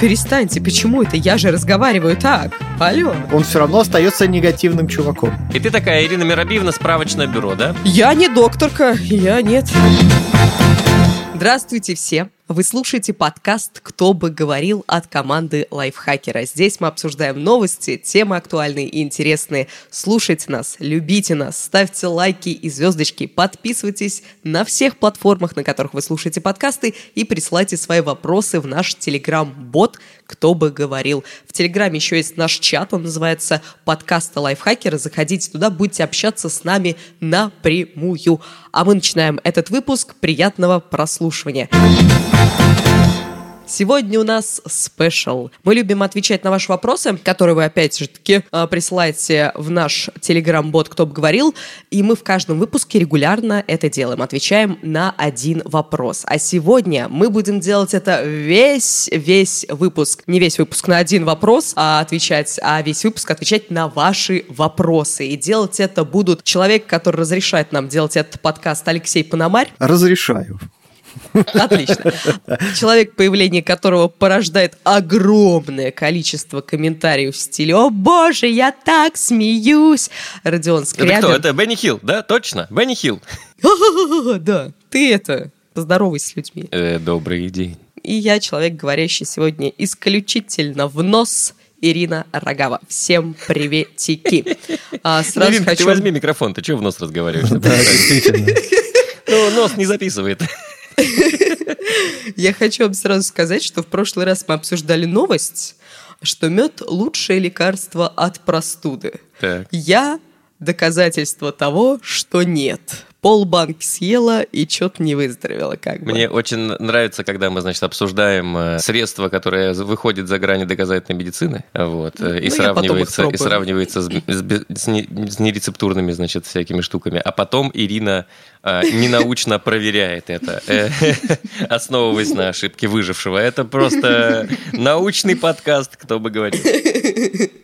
перестаньте, почему это? Я же разговариваю так. Алло. Он все равно остается негативным чуваком. И ты такая Ирина Миробиевна, справочное бюро, да? Я не докторка, я нет. Здравствуйте все! Вы слушаете подкаст «Кто бы говорил» от команды Лайфхакера. Здесь мы обсуждаем новости, темы актуальные и интересные. Слушайте нас, любите нас, ставьте лайки и звездочки, подписывайтесь на всех платформах, на которых вы слушаете подкасты и присылайте свои вопросы в наш телеграм-бот «Кто бы говорил». В телеграме еще есть наш чат, он называется «Подкаста Лайфхакера». Заходите туда, будете общаться с нами напрямую. А мы начинаем этот выпуск. Приятного прослушивания. Сегодня у нас спешл. Мы любим отвечать на ваши вопросы, которые вы опять же таки э, присылаете в наш телеграм-бот «Кто бы говорил», и мы в каждом выпуске регулярно это делаем, отвечаем на один вопрос. А сегодня мы будем делать это весь, весь выпуск. Не весь выпуск на один вопрос, а отвечать, а весь выпуск отвечать на ваши вопросы. И делать это будут человек, который разрешает нам делать этот подкаст, Алексей Пономарь. Разрешаю. Отлично. Человек, появление которого порождает огромное количество комментариев в стиле «О боже, я так смеюсь!» Родион Скрябин. Это кто? Это Бенни Хилл, да? Точно? Бенни Хилл. Да, ты это, поздоровайся с людьми. Э, добрый день. И я человек, говорящий сегодня исключительно в нос Ирина Рогава. Всем приветики. А, сразу Ирина, хочу... ты возьми микрофон, ты что в нос разговариваешь? Ну, нос не записывает. Я хочу вам сразу сказать, что в прошлый раз мы обсуждали новость, что мед лучшее лекарство от простуды. Так. Я доказательство того, что нет полбанки съела и что-то не выздоровела как бы. Мне очень нравится, когда мы, значит, обсурдаем э, средства, которые выходят за грани доказательной медицины, вот, ну, и, ну, сравнивается, и сравнивается с, с, с, с нерецептурными, значит, всякими штуками. А потом Ирина э, ненаучно проверяет это, э, основываясь на ошибке выжившего. Это просто научный подкаст, кто бы говорил.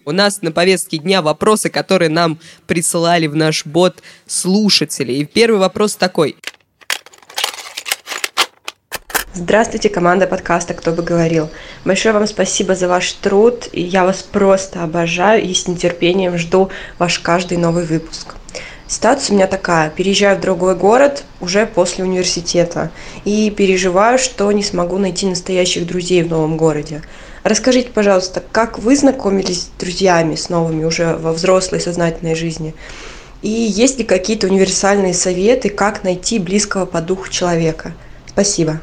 У нас на повестке дня вопросы, которые нам присылали в наш бот слушатели. И первый Первый вопрос такой. Здравствуйте, команда подкаста «Кто бы говорил». Большое вам спасибо за ваш труд, и я вас просто обожаю и с нетерпением жду ваш каждый новый выпуск. Ситуация у меня такая. Переезжаю в другой город уже после университета и переживаю, что не смогу найти настоящих друзей в новом городе. Расскажите, пожалуйста, как вы знакомились с друзьями, с новыми уже во взрослой сознательной жизни? И есть ли какие-то универсальные советы, как найти близкого по духу человека? Спасибо.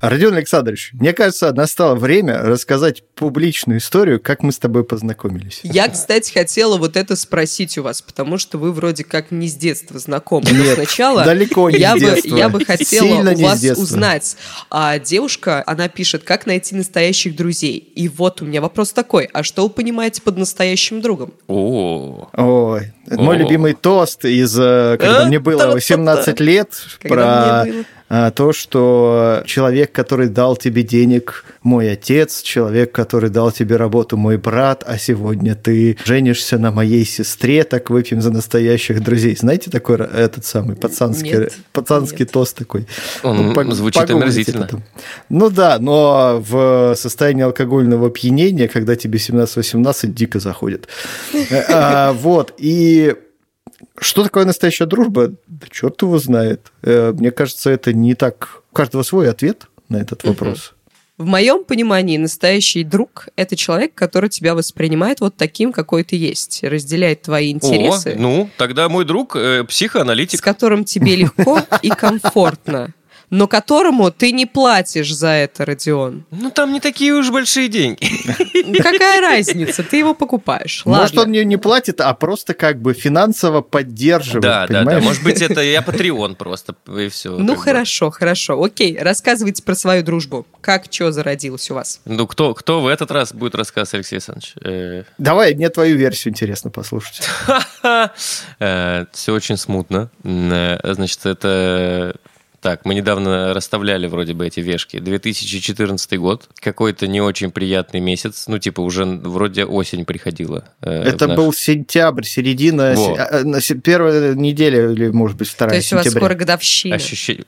Родион Александрович, мне кажется, настало время рассказать публичную историю, как мы с тобой познакомились. Я, кстати, хотела вот это спросить у вас, потому что вы вроде как не с детства знакомы. Нет, сначала далеко не я с детства. Бы, я бы хотела Сильно у вас узнать. А девушка, она пишет, как найти настоящих друзей. И вот у меня вопрос такой, а что вы понимаете под настоящим другом? О, Ой, мой любимый тост из, э, когда мне было 18 лет, про то, что человек, который дал тебе денег, мой отец, человек, который дал тебе работу, мой брат, а сегодня ты женишься на моей сестре, так выпьем за настоящих друзей. Знаете такой этот самый пацанский, нет, пацанский нет. тост такой? Он ну, звучит омерзительно. Ну да, но в состоянии алкогольного опьянения, когда тебе 17-18, дико заходит. А, вот, и что такое настоящая дружба? Да черт его знает. Э, мне кажется, это не так... У каждого свой ответ на этот вопрос. В моем понимании настоящий друг – это человек, который тебя воспринимает вот таким, какой ты есть, разделяет твои интересы. О, ну, тогда мой друг э, психоаналитик. С которым тебе легко и комфортно но которому ты не платишь за это, Родион. Ну, там не такие уж большие деньги. Какая разница? Ты его покупаешь. Может, он не платит, а просто как бы финансово поддерживает, Да, да, да. Может быть, это я Патреон просто, и все. Ну, хорошо, хорошо. Окей, рассказывайте про свою дружбу. Как, что зародилось у вас? Ну, кто, кто в этот раз будет рассказывать, Алексей Александрович? Э... Давай, мне твою версию интересно послушать. Э, все очень смутно. Э, значит, это так, мы недавно расставляли вроде бы эти вешки. 2014 год, какой-то не очень приятный месяц, ну типа уже вроде осень приходила. Э, Это наш... был сентябрь, середина, Во. первая неделя или может быть вторая То есть сентября. у вас скоро годовщина. Ощущение...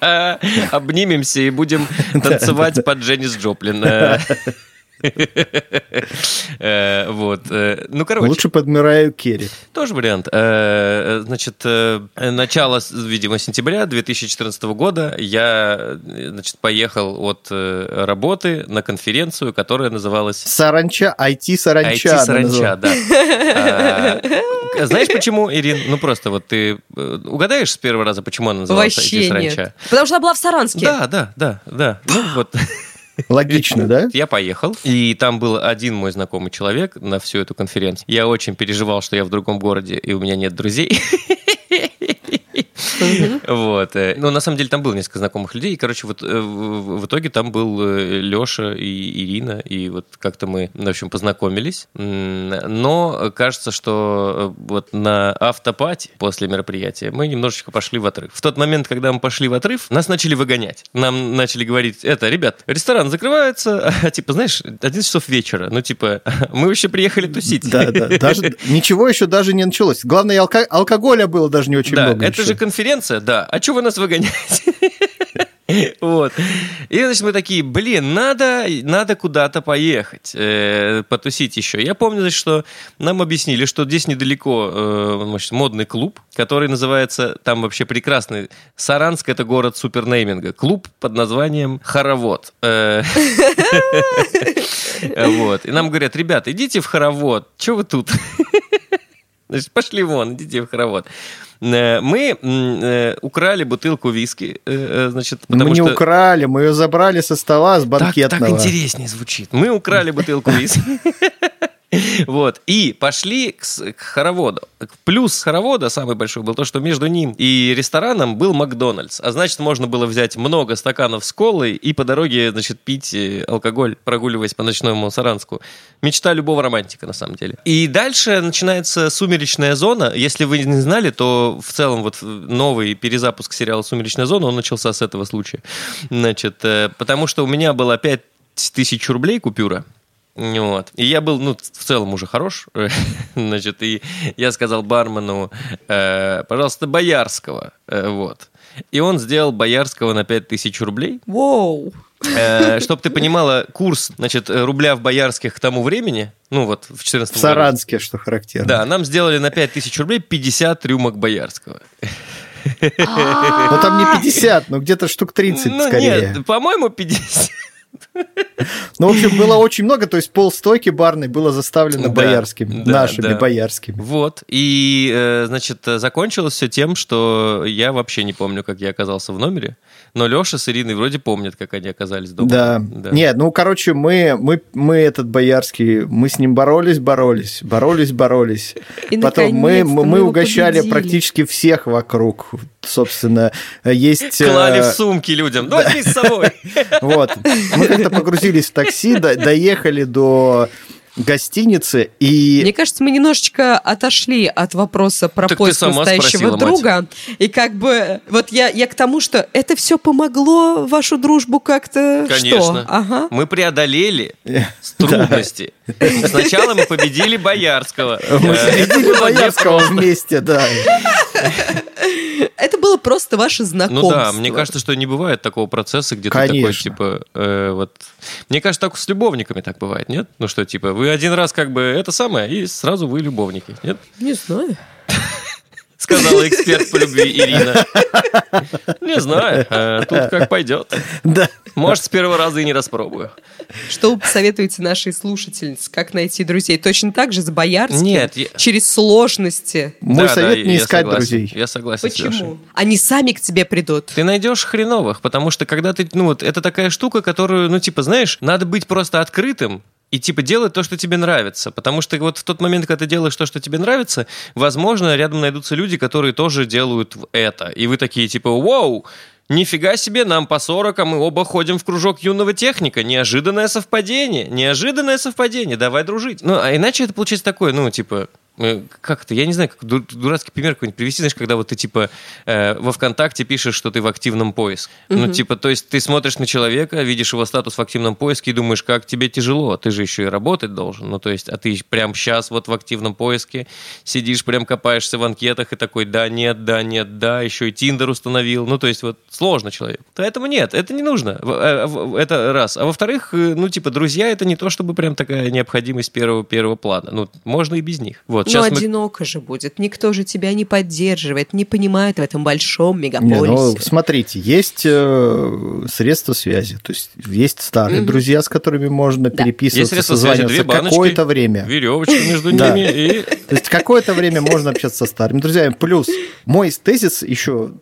Обнимемся и будем танцевать под Дженнис Джоплин. Э, вот. Э, ну, короче. Лучше под Мираю Керри. Тоже вариант. Э, значит, начало, видимо, сентября 2014 года я, значит, поехал от работы на конференцию, которая называлась... Саранча, IT-саранча. IT-саранча, да. А, знаешь, почему, Ирин? Ну, просто вот ты угадаешь с первого раза, почему она называлась IT-саранча? Потому что она была в Саранске. Да, да, да, да. Ну, вот... Логично, да? Я поехал, и там был один мой знакомый человек на всю эту конференцию. Я очень переживал, что я в другом городе, и у меня нет друзей. Вот. Э, но на самом деле там было несколько знакомых людей. И, короче, вот э, в итоге там был э, Леша и Ирина. И вот как-то мы, в общем, познакомились. Но кажется, что вот на автопате после мероприятия мы немножечко пошли в отрыв. В тот момент, когда мы пошли в отрыв, нас начали выгонять. Нам начали говорить, это, ребят, ресторан закрывается, а типа, знаешь, 11 часов вечера. Ну, типа, мы вообще приехали тусить. Да, да, даже ничего еще даже не началось. Главное, алко- алкоголя было даже не очень да, много. Это еще. же конференция, да. А что вы нас выгоняете? Вот. И, значит, мы такие, блин, надо, надо куда-то поехать, э, потусить еще. Я помню, значит, что нам объяснили, что здесь недалеко э, значит, модный клуб, который называется, там вообще прекрасный, Саранск – это город супернейминга. Клуб под названием Хоровод. Э, вот. И нам говорят, ребята, идите в Хоровод, что вы тут? Значит, пошли вон, идите в хоровод. Э, мы э, украли бутылку виски, э, значит, потому Мы не что... украли, мы ее забрали со стола с банкетного. Так, так интереснее звучит. Мы украли бутылку виски. Вот. И пошли к, к хороводу. Плюс хоровода самый большой был то, что между ним и рестораном был Макдональдс. А значит, можно было взять много стаканов с колой и по дороге, значит, пить э, алкоголь, прогуливаясь по ночному Саранску. Мечта любого романтика, на самом деле. И дальше начинается «Сумеречная зона». Если вы не знали, то в целом вот новый перезапуск сериала «Сумеречная зона», он начался с этого случая. Значит, э, потому что у меня было 5 тысяч рублей купюра, вот. И я был, ну, в целом уже хорош. Значит, и я сказал бармену, э, пожалуйста, Боярского. Э, вот. И он сделал Боярского на 5000 рублей. Воу! Э, Чтобы ты понимала, курс, значит, рубля в Боярских к тому времени, ну вот в 14 В Саранске, что характерно. Да, нам сделали на 5000 рублей 50 рюмок Боярского. Ну там не 50, но где-то штук 30 ну, скорее. Нет, по-моему, 50. Ну, в общем, было очень много, то есть полстойки барной было заставлено да, боярскими, да, нашими да. боярскими. Вот, и, э, значит, закончилось все тем, что я вообще не помню, как я оказался в номере, но Леша с Ириной вроде помнят, как они оказались дома. Да, да. нет, ну, короче, мы, мы, мы этот боярский, мы с ним боролись, боролись, боролись, боролись. И Потом мы, мы, мы угощали победили. практически всех вокруг, собственно, есть... Клали э, в сумки людям, ну, возьми с собой. Вот, мы как-то погрузились в такси, доехали до гостиницы и... Мне кажется, мы немножечко отошли от вопроса про так поиск настоящего спросила, друга. Мать. И как бы вот я, я к тому, что это все помогло вашу дружбу как-то... Конечно. Что? Ага. Мы преодолели трудности. Сначала мы победили Боярского. Мы победили Боярского вместе, да. Это было просто ваше знакомство. Ну да, мне кажется, что не бывает такого процесса, где ты такой, типа, э, вот... Мне кажется, так с любовниками так бывает, нет? Ну что, типа, вы один раз как бы это самое, и сразу вы любовники, нет? Не знаю сказала эксперт по любви Ирина. Не знаю, э, тут как пойдет. Да. Может, с первого раза и не распробую. Что вы посоветуете нашей слушательнице? Как найти друзей? Точно так же с Боярским? Нет. Я... Через сложности? Мой да, совет да, не искать согласен. друзей. Я согласен Почему? Они сами к тебе придут. Ты найдешь хреновых, потому что когда ты, ну вот, это такая штука, которую, ну типа, знаешь, надо быть просто открытым, и типа делать то, что тебе нравится. Потому что вот в тот момент, когда ты делаешь то, что тебе нравится, возможно, рядом найдутся люди, которые тоже делают это. И вы такие типа, вау, Нифига себе, нам по 40, а мы оба ходим в кружок юного техника. Неожиданное совпадение. Неожиданное совпадение. Давай дружить. Ну, а иначе это получается такое, ну, типа, как это, я не знаю, как дурацкий пример какой-нибудь привести, знаешь, когда вот ты, типа, э, во ВКонтакте пишешь, что ты в активном поиске. Угу. Ну, типа, то есть ты смотришь на человека, видишь его статус в активном поиске и думаешь, как тебе тяжело, ты же еще и работать должен. Ну, то есть, а ты прям сейчас вот в активном поиске сидишь, прям копаешься в анкетах и такой, да, нет, да, нет, да, еще и Тиндер установил. Ну, то есть, вот сложно человек. Поэтому нет, это не нужно. Э, это раз. А во-вторых, э, ну, типа, друзья, это не то, чтобы прям такая необходимость первого, первого плана. Ну, можно и без них. Вот, Но одиноко мы... же будет. Никто же тебя не поддерживает, не понимает в этом большом мегаполисе. Не, ну, смотрите, есть э, средства связи. То есть, есть старые mm-hmm. друзья, с которыми можно да. переписываться, есть созваниваться какое-то время. Веревочка между ними. И... То есть, какое-то время можно общаться со старыми друзьями. Плюс, мой тезис еще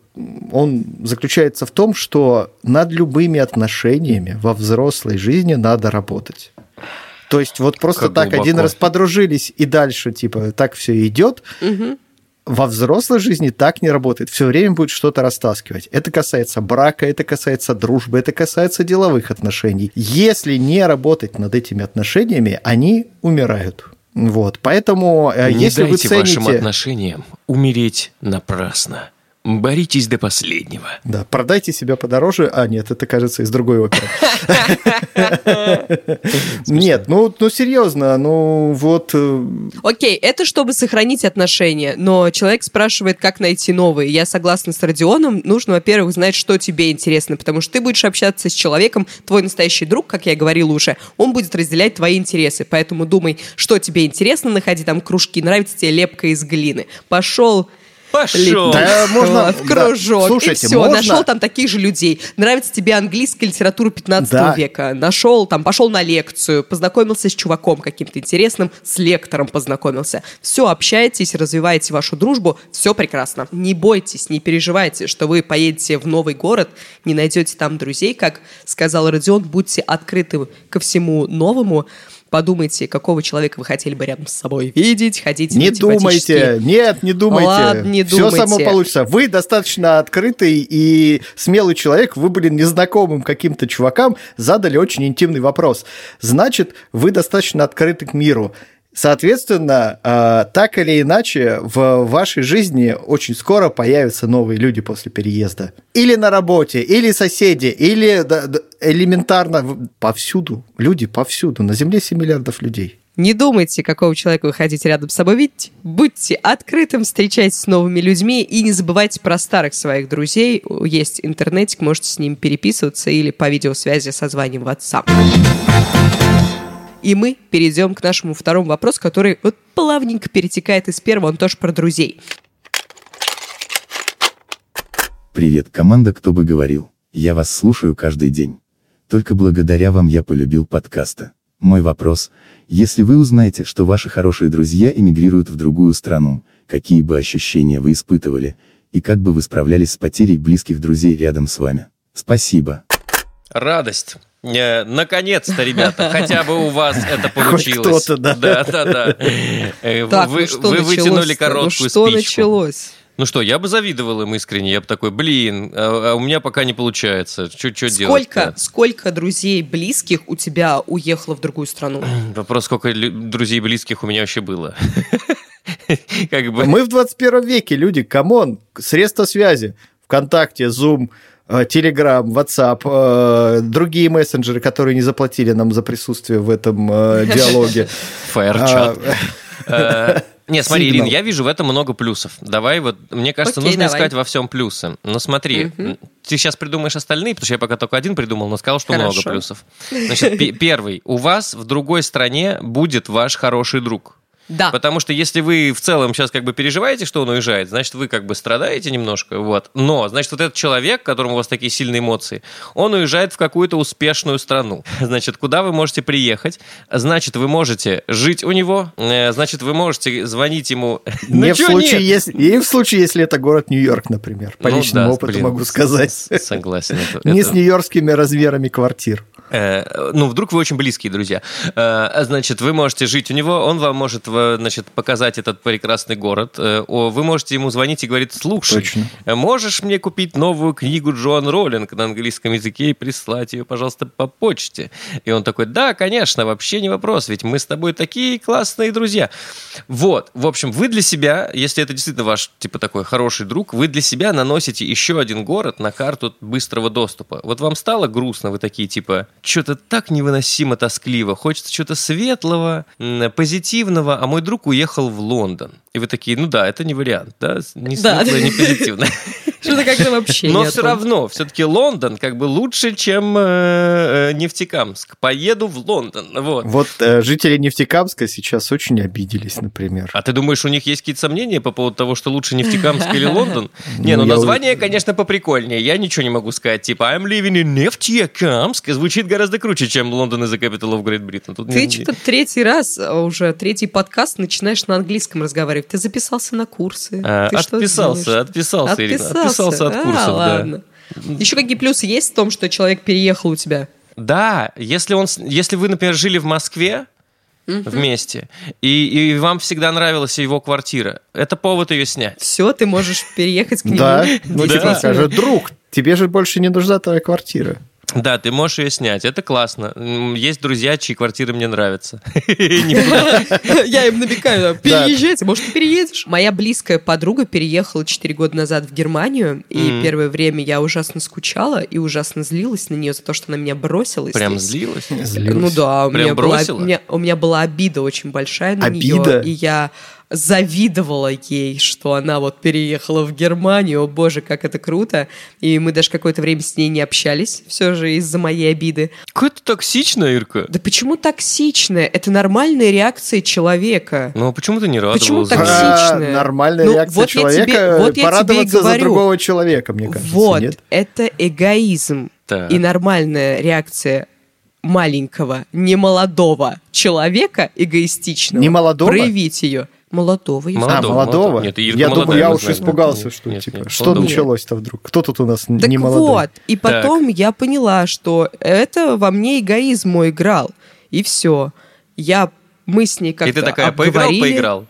он заключается в том, что над любыми отношениями во взрослой жизни надо работать. То есть вот просто как так глубоко. один раз подружились и дальше типа так все идет. Угу. Во взрослой жизни так не работает. Все время будет что-то растаскивать. Это касается брака, это касается дружбы, это касается деловых отношений. Если не работать над этими отношениями, они умирают. Вот, поэтому э, не если дайте вы цените... вашим отношениям умереть напрасно. Боритесь до последнего. Да, продайте себя подороже. А, нет, это, кажется, из другой оперы. Нет, ну, ну серьезно, ну вот... Э, Окей, это чтобы сохранить отношения, но человек спрашивает, как найти новые. Я согласна с Родионом, нужно, во-первых, знать, что тебе интересно, потому что ты будешь общаться с человеком, твой настоящий друг, как я говорила уже, он будет разделять твои интересы, поэтому думай, что тебе интересно, находи там кружки, нравится тебе лепка из глины. Пошел Пошел. Да, можно в кружок. Да. Слушайте, и все, можно... нашел там таких же людей. Нравится тебе английская литература 15 да. века. Нашел там, пошел на лекцию, познакомился с чуваком каким-то интересным, с лектором познакомился. Все, общаетесь, развиваете вашу дружбу, все прекрасно. Не бойтесь, не переживайте, что вы поедете в новый город, не найдете там друзей, как сказал Родион, будьте открыты ко всему новому подумайте, какого человека вы хотели бы рядом с собой видеть, хотите Не думайте, нет, не думайте. Ладно, не думайте. Все само получится. Вы достаточно открытый и смелый человек, вы были незнакомым каким-то чувакам, задали очень интимный вопрос. Значит, вы достаточно открыты к миру. Соответственно, а, так или иначе, в вашей жизни очень скоро появятся новые люди после переезда. Или на работе, или соседи, или элементарно повсюду. Люди повсюду. На Земле 7 миллиардов людей. Не думайте, какого человека вы хотите рядом с собой видеть. Будьте открытым, встречайтесь с новыми людьми и не забывайте про старых своих друзей. Есть интернетик, можете с ним переписываться или по видеосвязи WhatsApp. И мы перейдем к нашему второму вопросу, который вот плавненько перетекает из первого, он тоже про друзей. Привет, команда «Кто бы говорил». Я вас слушаю каждый день. Только благодаря вам я полюбил подкаста. Мой вопрос, если вы узнаете, что ваши хорошие друзья эмигрируют в другую страну, какие бы ощущения вы испытывали, и как бы вы справлялись с потерей близких друзей рядом с вами? Спасибо. Радость. Э, наконец-то, ребята, хотя бы у вас это получилось. Хоть да. Да, да, да. Э, так, вы, ну вы вытянули короткую ну, что спичку. началось? Ну что, я бы завидовал им искренне. Я бы такой, блин, а, а у меня пока не получается. Что делать? Сколько, сколько друзей близких у тебя уехало в другую страну? Вопрос, сколько друзей близких у меня вообще было. как бы. Мы в 21 веке, люди, come on, средства связи. ВКонтакте, Zoom, Telegram, э, WhatsApp, э, другие мессенджеры, которые не заплатили нам за присутствие в этом э, диалоге. Firechat. А, нет, смотри, Ирина, я вижу в этом много плюсов. Давай вот, мне кажется, Окей, нужно давай. искать во всем плюсы. Но смотри, угу. ты сейчас придумаешь остальные, потому что я пока только один придумал, но сказал, что Хорошо. много плюсов. Значит, первый. У вас в другой стране будет ваш хороший друг. Да. Потому что если вы в целом сейчас как бы переживаете, что он уезжает, значит, вы как бы страдаете немножко, вот. Но, значит, вот этот человек, которому у вас такие сильные эмоции, он уезжает в какую-то успешную страну. Значит, куда вы можете приехать? Значит, вы можете жить у него, э, значит, вы можете звонить ему... Не ну, в случае, если, и в случае, если это город Нью-Йорк, например. По ну, личному да, опыту блин, могу сказать. Согласен. Это, Не это... с нью-йоркскими размерами квартир. Э, ну, вдруг вы очень близкие друзья. Э, значит, вы можете жить у него, он вам может, значит, показать этот прекрасный город. Э, вы можете ему звонить и говорить, слушай, Точно. можешь мне купить новую книгу Джоан Роллинг на английском языке и прислать ее, пожалуйста, по почте? И он такой, да, конечно, вообще не вопрос, ведь мы с тобой такие классные друзья. Вот, в общем, вы для себя, если это действительно ваш, типа, такой хороший друг, вы для себя наносите еще один город на карту быстрого доступа. Вот вам стало грустно, вы такие, типа, что-то так невыносимо тоскливо, хочется чего-то светлого, позитивного, а мой друг уехал в Лондон. И вы такие, ну да, это не вариант, да, не светлое, да. не позитивное. Что-то как-то вообще Но все равно, все-таки Лондон как бы лучше, чем э, э, Нефтекамск. Поеду в Лондон, вот. Вот э, жители Нефтекамска сейчас очень обиделись, например. А ты думаешь, у них есть какие-то сомнения по поводу того, что лучше Нефтекамск или Лондон? Не, ну, ну название, конечно, поприкольнее. Я ничего не могу сказать. Типа, I'm living in Нефтекамск. Звучит гораздо круче, чем Лондон is the capital of Great Britain. Тут ты что-то третий раз, уже третий подкаст начинаешь на английском разговаривать. Ты записался на курсы. А, отписался, отписался, Ирина. Отписался от а, курсов, да. Еще какие плюсы есть в том, что человек переехал у тебя? Да, если, он, если вы, например, жили в Москве, вместе. И, и вам всегда нравилась его квартира. Это повод ее снять. Все, ты можешь переехать к нему. Да, ну типа скажет, друг, тебе же больше не нужна твоя квартира. Да, ты можешь ее снять, это классно. Есть друзья, чьи квартиры мне нравятся. Я им намекаю, переезжайте, может, ты переедешь? Моя близкая подруга переехала 4 года назад в Германию, и первое время я ужасно скучала и ужасно злилась на нее за то, что она меня бросила. Прям злилась? Ну да, у меня была обида очень большая на нее, и я завидовала ей, что она вот переехала в Германию. О боже, как это круто. И мы даже какое-то время с ней не общались, все же из-за моей обиды. Какая-то токсичная, Ирка. Да почему токсичная? Это нормальная реакция человека. Ну, а почему ты не радовалась? Почему токсичная? А, нормальная ну, реакция вот человека тебе, вот порадоваться я тебе за другого человека, мне кажется, Вот, нет? это эгоизм. Так. И нормальная реакция маленького, немолодого человека эгоистичного. Немолодого? Проявить ее. Молодого. Если... Молодого. А, молодого? Нет, Ирка я молодая, думаю, я уж испугался, что нет, типа, нет, что началось-то вдруг? Кто тут у нас так не молодой? вот, и потом так. я поняла, что это во мне эгоизм мой играл. И все. Я, мы с ней как-то И ты такая, поиграл, поиграл.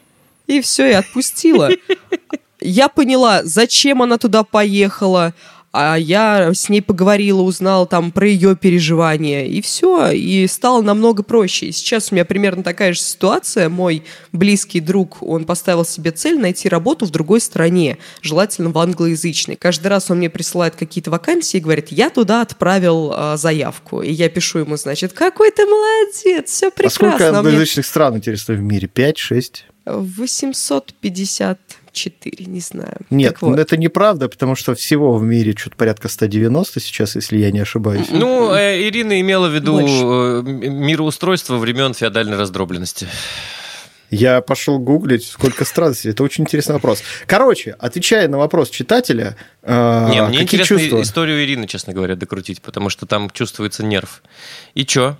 И все, и отпустила. Я поняла, зачем она туда поехала, а я с ней поговорила, узнала там про ее переживания, и все, и стало намного проще. И сейчас у меня примерно такая же ситуация. Мой близкий друг, он поставил себе цель найти работу в другой стране, желательно в англоязычной. Каждый раз он мне присылает какие-то вакансии и говорит, я туда отправил а, заявку. И я пишу ему, значит, какой ты молодец, все прекрасно. А сколько англоязычных стран, интересно, в мире? Пять, шесть? 850 4, не знаю. Нет, вот. это неправда, потому что всего в мире что-то порядка 190 сейчас, если я не ошибаюсь. Ну, э, Ирина имела в виду. Э, мироустройство времен феодальной раздробленности. Я пошел гуглить, сколько стран. Это очень интересный вопрос. Короче, отвечая на вопрос читателя, э, Не, мне интересно чувства? историю Ирины, честно говоря, докрутить, потому что там чувствуется нерв. И чё?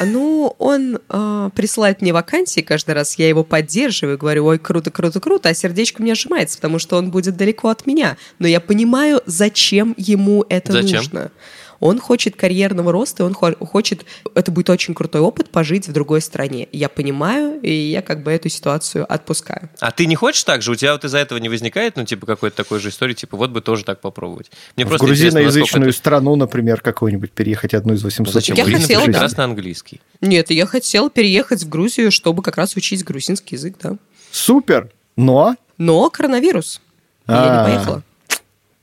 Ну, он э, присылает мне вакансии каждый раз, я его поддерживаю, говорю, ой, круто, круто, круто, а сердечко у меня сжимается, потому что он будет далеко от меня. Но я понимаю, зачем ему это зачем? нужно. Он хочет карьерного роста, он хочет, это будет очень крутой опыт пожить в другой стране. Я понимаю, и я как бы эту ситуацию отпускаю. А ты не хочешь так же? У тебя вот из-за этого не возникает, ну, типа, какой-то такой же истории, типа, вот бы тоже так попробовать? Мне в грузиноязычную это... страну, например, какую-нибудь переехать одну из 800. Ну, зачем? Я хотела, прекрасно английский. Нет, я хотела переехать в Грузию, чтобы как раз учить грузинский язык, да. Супер! Но? Но коронавирус. Я не а. поехала.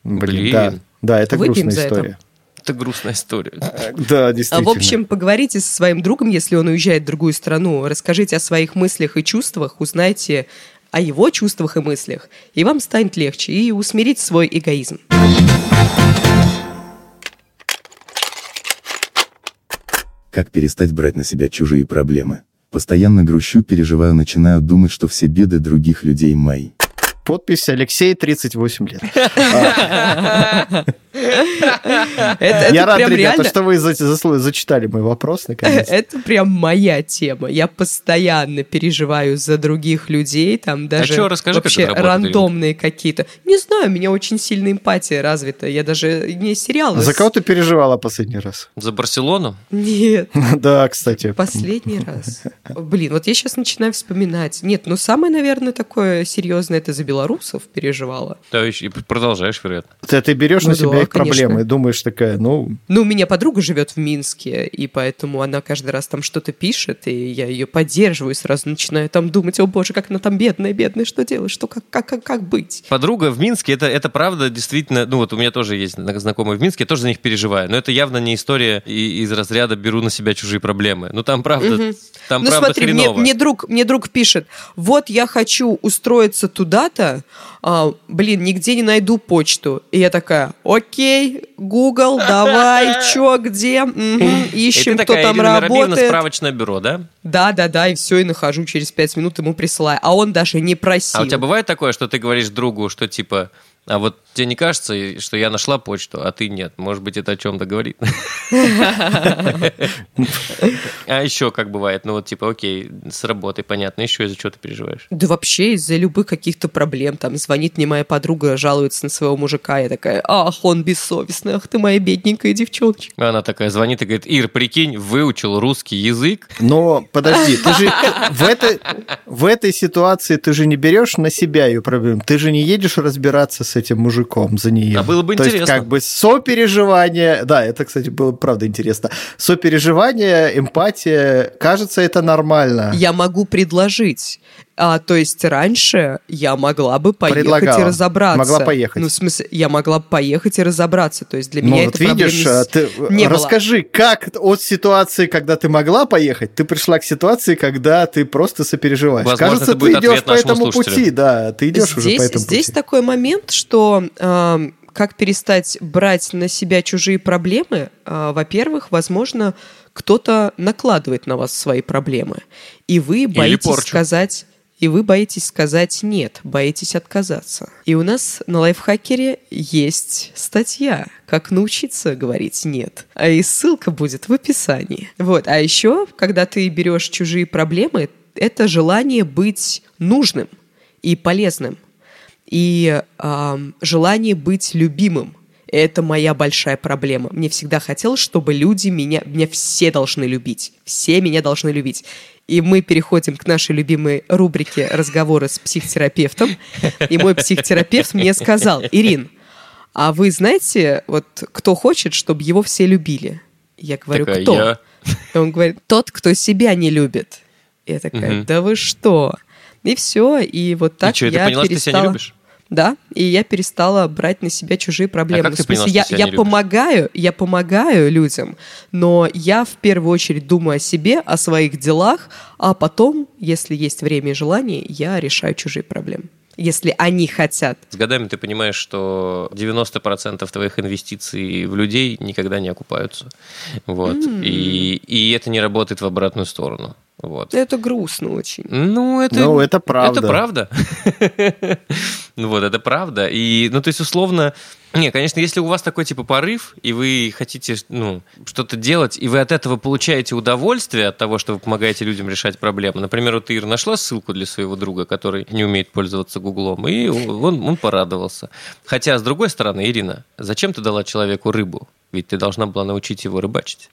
Блин, да. Да, это грустная история это грустная история. Да, действительно. В общем, поговорите со своим другом, если он уезжает в другую страну, расскажите о своих мыслях и чувствах, узнайте о его чувствах и мыслях, и вам станет легче, и усмирить свой эгоизм. Как перестать брать на себя чужие проблемы? Постоянно грущу, переживаю, начинаю думать, что все беды других людей мои. Подпись Алексей, 38 лет. Я рад, ребята, что вы зачитали мой вопрос, наконец. Это прям моя тема. Я постоянно переживаю за других людей, там а даже вообще рандомные какие-то. Не знаю, у меня очень сильная эмпатия развита. Я даже не сериал. За кого ты переживала последний раз? За Барселону? Нет. Да, кстати. Последний раз. Блин, вот я сейчас начинаю вспоминать. Нет, ну самое, наверное, такое серьезное это за белорусов переживала. Да, и продолжаешь, вероятно. Ты, ты берешь ну, на себя да, их конечно. проблемы и думаешь такая, ну... Ну, у меня подруга живет в Минске, и поэтому она каждый раз там что-то пишет, и я ее поддерживаю, сразу начинаю там думать, о боже, как она там бедная, бедная, что делать, что, как, как, как, как быть? Подруга в Минске, это, это правда действительно, ну вот у меня тоже есть знакомые в Минске, я тоже за них переживаю, но это явно не история из разряда «беру на себя чужие проблемы». Ну там правда, угу. там ну, правда смотри, хреново. Мне, мне, друг, мне друг пишет, вот я хочу устроиться туда-то, а, блин, нигде не найду почту. И я такая, окей, Google, давай, чё, где, угу, ищем, кто там работает. справочное бюро, да? Да, да, да, и все, и нахожу через пять минут ему присылаю. А он даже не просил. А у тебя бывает такое, что ты говоришь другу, что типа, а вот тебе не кажется, что я нашла почту, а ты нет? Может быть, это о чем-то говорит? А еще как бывает? Ну вот типа, окей, с работой, понятно. Еще из-за чего ты переживаешь? Да вообще из-за любых каких-то проблем. Там звонит мне моя подруга, жалуется на своего мужика. Я такая, ах, он бессовестный, ах ты моя бедненькая девчоночка. Она такая звонит и говорит, Ир, прикинь, выучил русский язык. Но подожди, ты же в этой, в этой ситуации ты же не берешь на себя ее проблему. Ты же не едешь разбираться с этим мужиком за нее. А было бы То интересно. Есть, как бы сопереживание, да, это, кстати, было правда интересно. Сопереживание, эмпатия, кажется, это нормально. Я могу предложить. А, то есть раньше я могла бы поехать Предлагала. и разобраться. Могла поехать. Ну, в смысле, я могла бы поехать и разобраться. То есть для ну, меня вот это видишь, не, а ты не расскажи, было. как от ситуации, когда ты могла поехать, ты пришла к ситуации, когда ты просто сопереживаешь. Возможно, Кажется, ты идешь по этому пути, да, ты идешь здесь, уже по этому здесь пути. такой момент, что э, как перестать брать на себя чужие проблемы, э, во-первых, возможно, кто-то накладывает на вас свои проблемы, и вы боитесь сказать и вы боитесь сказать «нет», боитесь отказаться. И у нас на лайфхакере есть статья «Как научиться говорить «нет». А и ссылка будет в описании. Вот. А еще, когда ты берешь чужие проблемы, это желание быть нужным и полезным. И э, желание быть любимым. Это моя большая проблема. Мне всегда хотелось, чтобы люди меня, меня все должны любить. Все меня должны любить. И мы переходим к нашей любимой рубрике разговоры с психотерапевтом. И мой психотерапевт мне сказал, Ирин, а вы знаете, вот кто хочет, чтобы его все любили? Я говорю, такая, кто? Я. И он говорит, тот, кто себя не любит. Я такая, да вы что? И все, и вот так и что, я ты поняла, перестала... что ты себя не любишь? Да, и я перестала брать на себя чужие проблемы. А как ты в смысле, поняла, я, я помогаю, я помогаю людям, но я в первую очередь думаю о себе, о своих делах, а потом, если есть время и желание, я решаю чужие проблемы если они хотят. С годами ты понимаешь, что 90% твоих инвестиций в людей никогда не окупаются. Вот. Mm. И, и это не работает в обратную сторону. Вот. Это грустно очень. Ну, это, ну, это правда. Это правда. ну вот, это правда. И, ну, то есть, условно, не, конечно, если у вас такой типа порыв, и вы хотите ну, что-то делать, и вы от этого получаете удовольствие от того, что вы помогаете людям решать проблемы. Например, вот Ира нашла ссылку для своего друга, который не умеет пользоваться Гуглом, и он, он порадовался. Хотя, с другой стороны, Ирина, зачем ты дала человеку рыбу? Ведь ты должна была научить его рыбачить.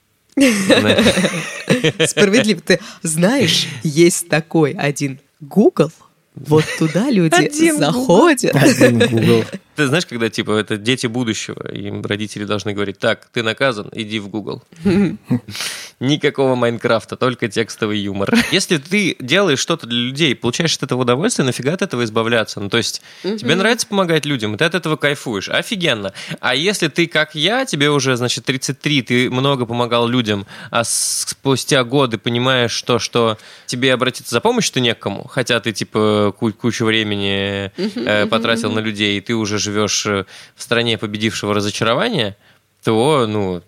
Справедливо. Ты знаешь, есть такой один Google, вот туда люди Один заходят. Один Google. Ты знаешь, когда типа это дети будущего, им родители должны говорить, так, ты наказан, иди в Google. Никакого Майнкрафта, только текстовый юмор. Если ты делаешь что-то для людей, получаешь от этого удовольствие, нафига от этого избавляться? Ну, то есть, тебе нравится помогать людям, и ты от этого кайфуешь. Офигенно. А если ты, как я, тебе уже, значит, 33, ты много помогал людям, а спустя годы понимаешь, что, что тебе обратиться за помощью-то некому, хотя ты, типа, кучу времени э, потратил на людей, и ты уже живешь э, в стране победившего разочарования, то, ну,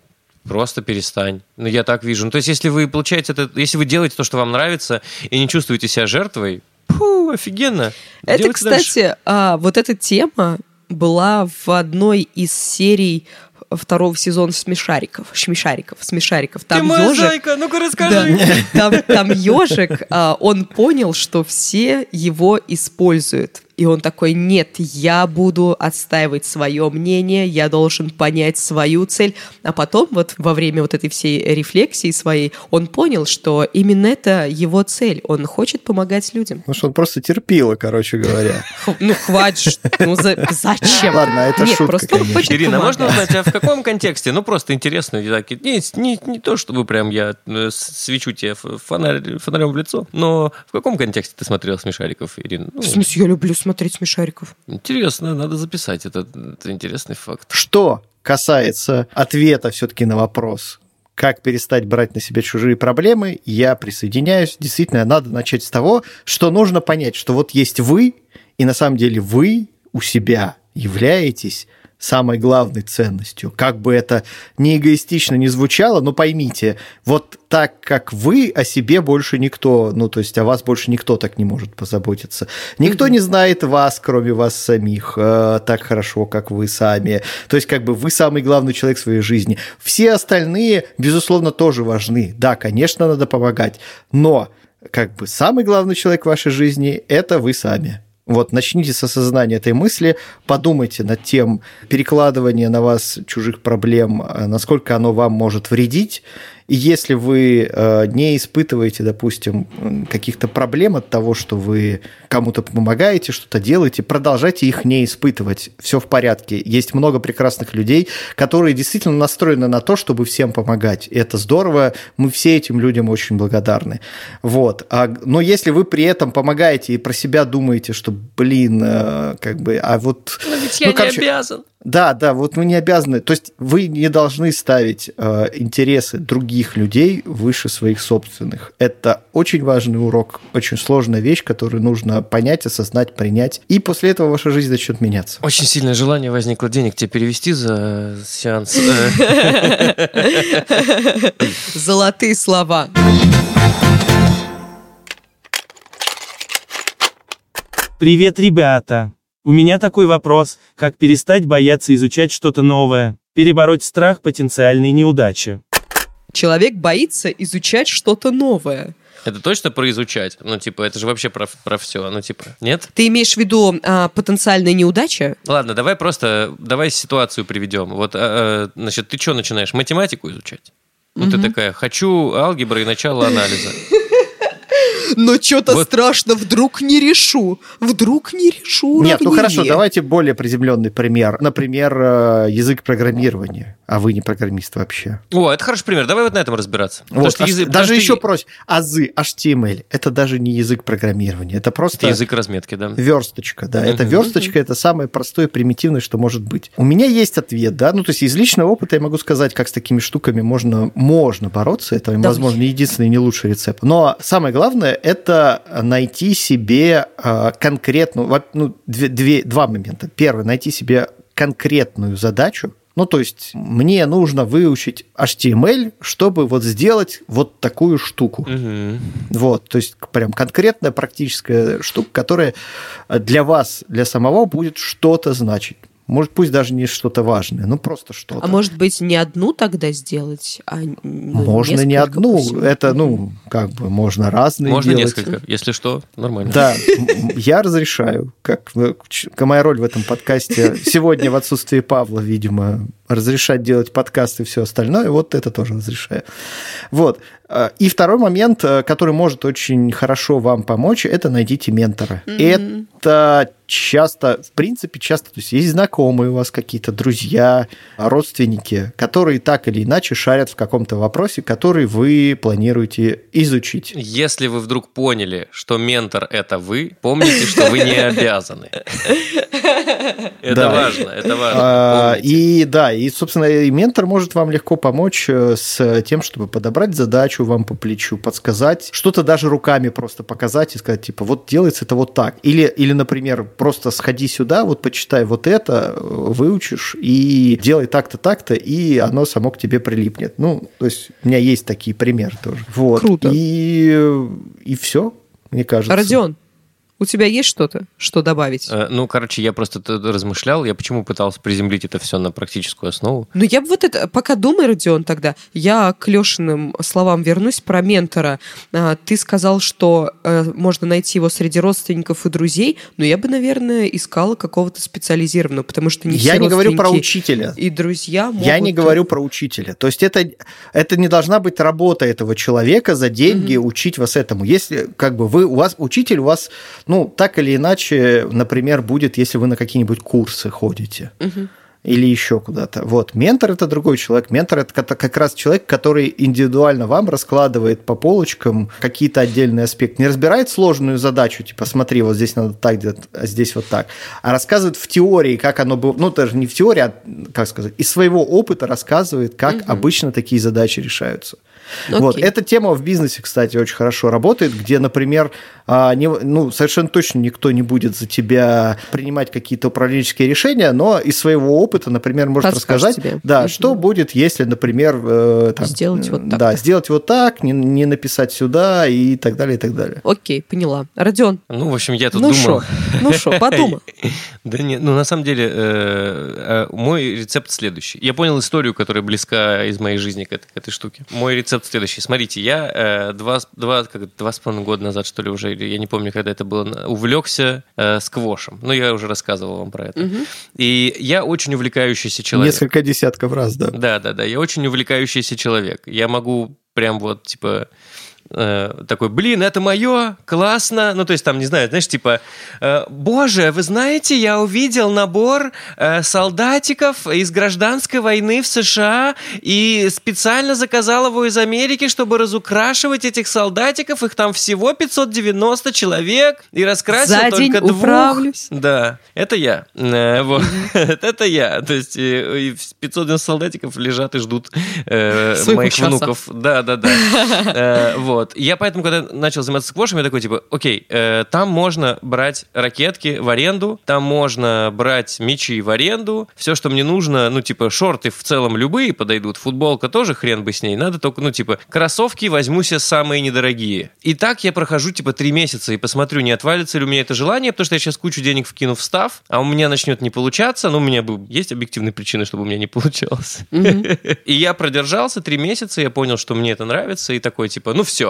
просто перестань. Ну, я так вижу. Ну, то есть, если вы получаете это, если вы делаете то, что вам нравится, и не чувствуете себя жертвой, фу, офигенно. Это, Делайте кстати, а, вот эта тема была в одной из серий второго сезона Смешариков, Шмешариков, Смешариков. Там Ты ежик, зайка, ну-ка расскажи. да, там, там ежик, а, он понял, что все его используют. И он такой, нет, я буду отстаивать свое мнение, я должен понять свою цель. А потом вот во время вот этой всей рефлексии своей он понял, что именно это его цель. Он хочет помогать людям. Ну что он просто терпила, короче говоря. Ну, хватит, ну зачем? Ладно, это шутка, Ирина, помогать. можно узнать, а в каком контексте? Ну, просто интересно. Не, то, чтобы прям я э, свечу тебе фонарем в лицо, но в каком контексте ты смотрел «Смешариков», Ирина? Ну, В смысле, я люблю смотреть смешариков. интересно, надо записать. Это, это интересный факт. Что касается ответа все-таки на вопрос, как перестать брать на себя чужие проблемы, я присоединяюсь. Действительно, надо начать с того, что нужно понять, что вот есть вы, и на самом деле вы у себя являетесь самой главной ценностью. Как бы это не эгоистично не звучало, но поймите, вот так как вы о себе больше никто, ну то есть о вас больше никто так не может позаботиться. Никто не знает вас, кроме вас самих, э, так хорошо, как вы сами. То есть как бы вы самый главный человек в своей жизни. Все остальные, безусловно, тоже важны. Да, конечно, надо помогать, но как бы самый главный человек в вашей жизни – это вы сами. Вот начните с осознания этой мысли, подумайте над тем перекладывание на вас чужих проблем, э, насколько оно вам может вредить. И если вы э, не испытываете, допустим, каких-то проблем от того, что вы кому-то помогаете, что-то делаете, продолжайте их не испытывать. Все в порядке. Есть много прекрасных людей, которые действительно настроены на то, чтобы всем помогать. И это здорово. Мы все этим людям очень благодарны. Вот. А, но если вы при этом помогаете и про себя думаете, что, блин, э, как бы, а вот... Но ведь Ну, короче, обязан. Да, да, вот вы не обязаны, то есть вы не должны ставить э, интересы других людей выше своих собственных. Это очень важный урок, очень сложная вещь, которую нужно понять, осознать, принять, и после этого ваша жизнь начнет меняться. Очень сильное желание возникло денег тебе перевести за сеанс. Э, Золотые слова. Привет, ребята! У меня такой вопрос, как перестать бояться изучать что-то новое, перебороть страх потенциальной неудачи. Человек боится изучать что-то новое. Это точно про изучать? Ну, типа, это же вообще про, про все. Ну, типа, нет? Ты имеешь в виду а, потенциальная неудача? Ладно, давай просто, давай ситуацию приведем. Вот, а, а, значит, ты что начинаешь? Математику изучать? Ну, ты такая, хочу алгебры и начало анализа. Но что-то Вот. страшно, вдруг не решу. Вдруг не решу Нет, ну уравнение. хорошо, давайте более приземленный пример. Например, э, язык программирования, а вы не программист вообще. О, это хороший пример. Давай вот на этом разбираться. Потому Вот, что аж- язык- даже потому еще проще. Азы, HTML, это даже не язык программирования, это просто... Это язык разметки, да. Версточка, да. Это версточка, это самое простое, примитивное, что может быть. У меня есть ответ, да. Ну, то есть из личного опыта я могу сказать, как с такими штуками можно, можно бороться. Это, Давай. возможно, единственный, не лучший рецепт. Но самое главное – это найти себе э, конкретную, ну, две, две- два момента. Первый – найти себе конкретную задачу, ну, то есть мне нужно выучить HTML, чтобы вот сделать вот такую штуку. Мгм. Вот, то есть прям конкретная практическая штука, которая для вас, для самого будет что-то значить. Может, пусть даже не что-то важное, ну просто что-то. А может быть, не одну тогда сделать, а ну, можно не одну, всему? это, ну, как бы, можно разные Можно делать. несколько, если что, нормально. Да, я разрешаю. Как э, ч- моя роль в этом подкасте сегодня в отсутствии Павла, видимо, разрешать делать подкасты и все остальное, вот это тоже разрешаю. Вот. Э, И второй момент, э, который может очень хорошо вам помочь, это найдите ментора. Это часто, в принципе, часто, то есть есть знакомые у вас какие-то друзья, родственники, которые так или иначе шарят в каком-то вопросе, который вы планируете изучить. Если вы вдруг поняли, что ментор это вы, помните, что вы не обязаны. Это важно, это важно. А. И да, и, собственно, и ментор может вам легко помочь э, с тем, чтобы подобрать задачу вам по плечу, подсказать, что-то даже руками просто показать и сказать, типа, вот делается это вот так. Или, или например, просто сходи сюда, вот почитай вот это, э, выучишь и делай так-то, так-то, и оно само к тебе прилипнет. Ну, то есть у меня есть такие примеры тоже. Вот. Круто. И, и все, мне кажется. Родион, у тебя есть что-то, что добавить? Э, ну, короче, я просто размышлял, я почему пытался приземлить это все на практическую основу. Ну, я бы вот это, пока думаю, Родион, тогда, я к Лешиным словам вернусь про ментора. А, ты сказал, что э, можно найти его среди родственников и друзей, но я бы, наверное, искала какого-то специализированного, потому что не я все не говорю про учителя. И друзья могут... Я не говорю про учителя. То есть это, это не должна быть работа этого человека за деньги угу. учить вас этому. Если как бы вы, у вас учитель у вас ну, так или иначе, например, будет, если вы на какие-нибудь курсы ходите. Угу или еще куда-то. Вот, ментор это другой человек. Ментор это как раз человек, который индивидуально вам раскладывает по полочкам какие-то отдельные аспекты. Не разбирает сложную задачу, типа, смотри, вот здесь надо так делать, а здесь вот так, а рассказывает в теории, как оно было, ну, даже не в теории, а, как сказать, из своего опыта рассказывает, как угу. обычно такие задачи решаются. Okay. Вот. Эта тема в бизнесе, кстати, очень хорошо работает, где, например, а, не, ну, совершенно точно никто не будет за тебя принимать какие-то управленческие решения, но из своего опыта, например, может рассказать, тебе. да, угу. что будет, если, например, э, там, сделать вот так. Да, сделать вот так, не, не написать сюда и так далее, и так далее. Окей, поняла. Родион. Ну, в общем, я тут ну думал. Шо? Ну что, подумай. Да нет, ну на самом деле э, э, мой рецепт следующий. Я понял историю, которая близка из моей жизни к этой штуке. Мой рецепт следующий. Смотрите, я два, два, как, два с половиной года назад, что ли, уже или я не помню, когда это было, увлекся э, сквошем. Ну, я уже рассказывал вам про это. Угу. И я очень увлекающийся человек. Несколько десятков раз, да. Да, да, да. Я очень увлекающийся человек. Я могу прям вот, типа, э, такой, блин, это мое, классно. Ну, то есть там, не знаю, знаешь, типа, э, боже, вы знаете, я увидел набор э, солдатиков из гражданской войны в США и специально заказал его из Америки, чтобы разукрашивать этих солдатиков. Их там всего 590 человек и раскрасил За только день двух. управлюсь. Да, это я. Э, вот. это я. То есть и, и 590 солдатиков лежат и ждут э, моих внуков. Да, да, да. Э, вот. Вот. Я поэтому, когда начал заниматься сквошем, я такой, типа, окей, э, там можно брать ракетки в аренду, там можно брать мячи в аренду, все, что мне нужно, ну, типа, шорты в целом любые подойдут, футболка тоже хрен бы с ней, надо только, ну, типа, кроссовки возьму себе самые недорогие. И так я прохожу, типа, три месяца и посмотрю, не отвалится ли у меня это желание, потому что я сейчас кучу денег вкину в став, а у меня начнет не получаться, ну, у меня бы есть объективные причины, чтобы у меня не получалось. И я продержался три месяца, я понял, что мне это нравится, и такой, типа, ну, все,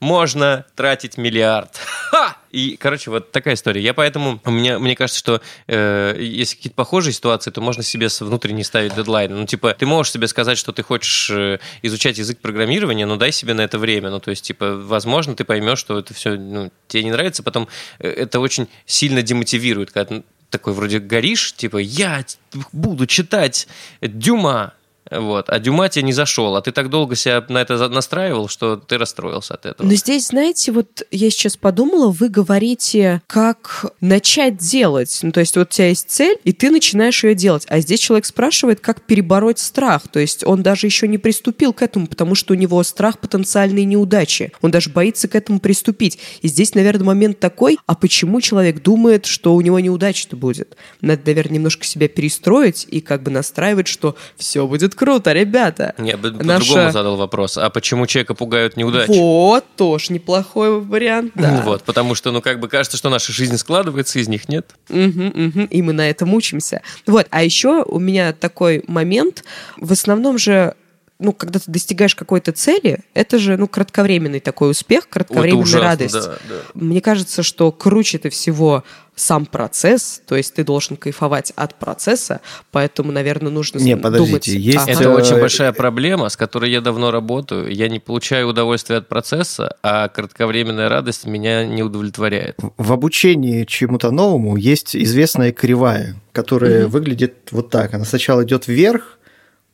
можно тратить миллиард. Ха! И, короче, вот такая история. Я поэтому, мне, мне кажется, что э, если какие-то похожие ситуации, то можно себе внутренне ставить дедлайн. Ну, типа, ты можешь себе сказать, что ты хочешь э, изучать язык программирования, но дай себе на это время. Ну, то есть, типа, возможно, ты поймешь, что это все ну, тебе не нравится, потом э, это очень сильно демотивирует, когда такой вроде горишь, типа, я буду читать Дюма, вот. А Дюма тебе не зашел, а ты так долго себя на это настраивал, что ты расстроился от этого. Но здесь, знаете, вот я сейчас подумала, вы говорите, как начать делать. Ну, то есть вот у тебя есть цель, и ты начинаешь ее делать. А здесь человек спрашивает, как перебороть страх. То есть он даже еще не приступил к этому, потому что у него страх потенциальной неудачи. Он даже боится к этому приступить. И здесь, наверное, момент такой, а почему человек думает, что у него неудача-то будет? Надо, наверное, немножко себя перестроить и как бы настраивать, что все будет круто, ребята. Я бы по-другому Наша... задал вопрос. А почему человека пугают неудачи? Вот, тоже неплохой вариант, да. Вот, потому что, ну, как бы кажется, что наша жизнь складывается, из них нет. Угу, угу, и мы на этом учимся. Вот, а еще у меня такой момент. В основном же ну, когда ты достигаешь какой-то цели, это же, ну, кратковременный такой успех, кратковременная ужасно, радость. Да, да. Мне кажется, что круче-то всего сам процесс, то есть ты должен кайфовать от процесса, поэтому, наверное, нужно не, подождите, думать... Есть... Это очень большая проблема, с которой я давно работаю. Я не получаю удовольствие от процесса, а кратковременная радость меня не удовлетворяет. В обучении чему-то новому есть известная кривая, которая угу. выглядит вот так. Она сначала идет вверх,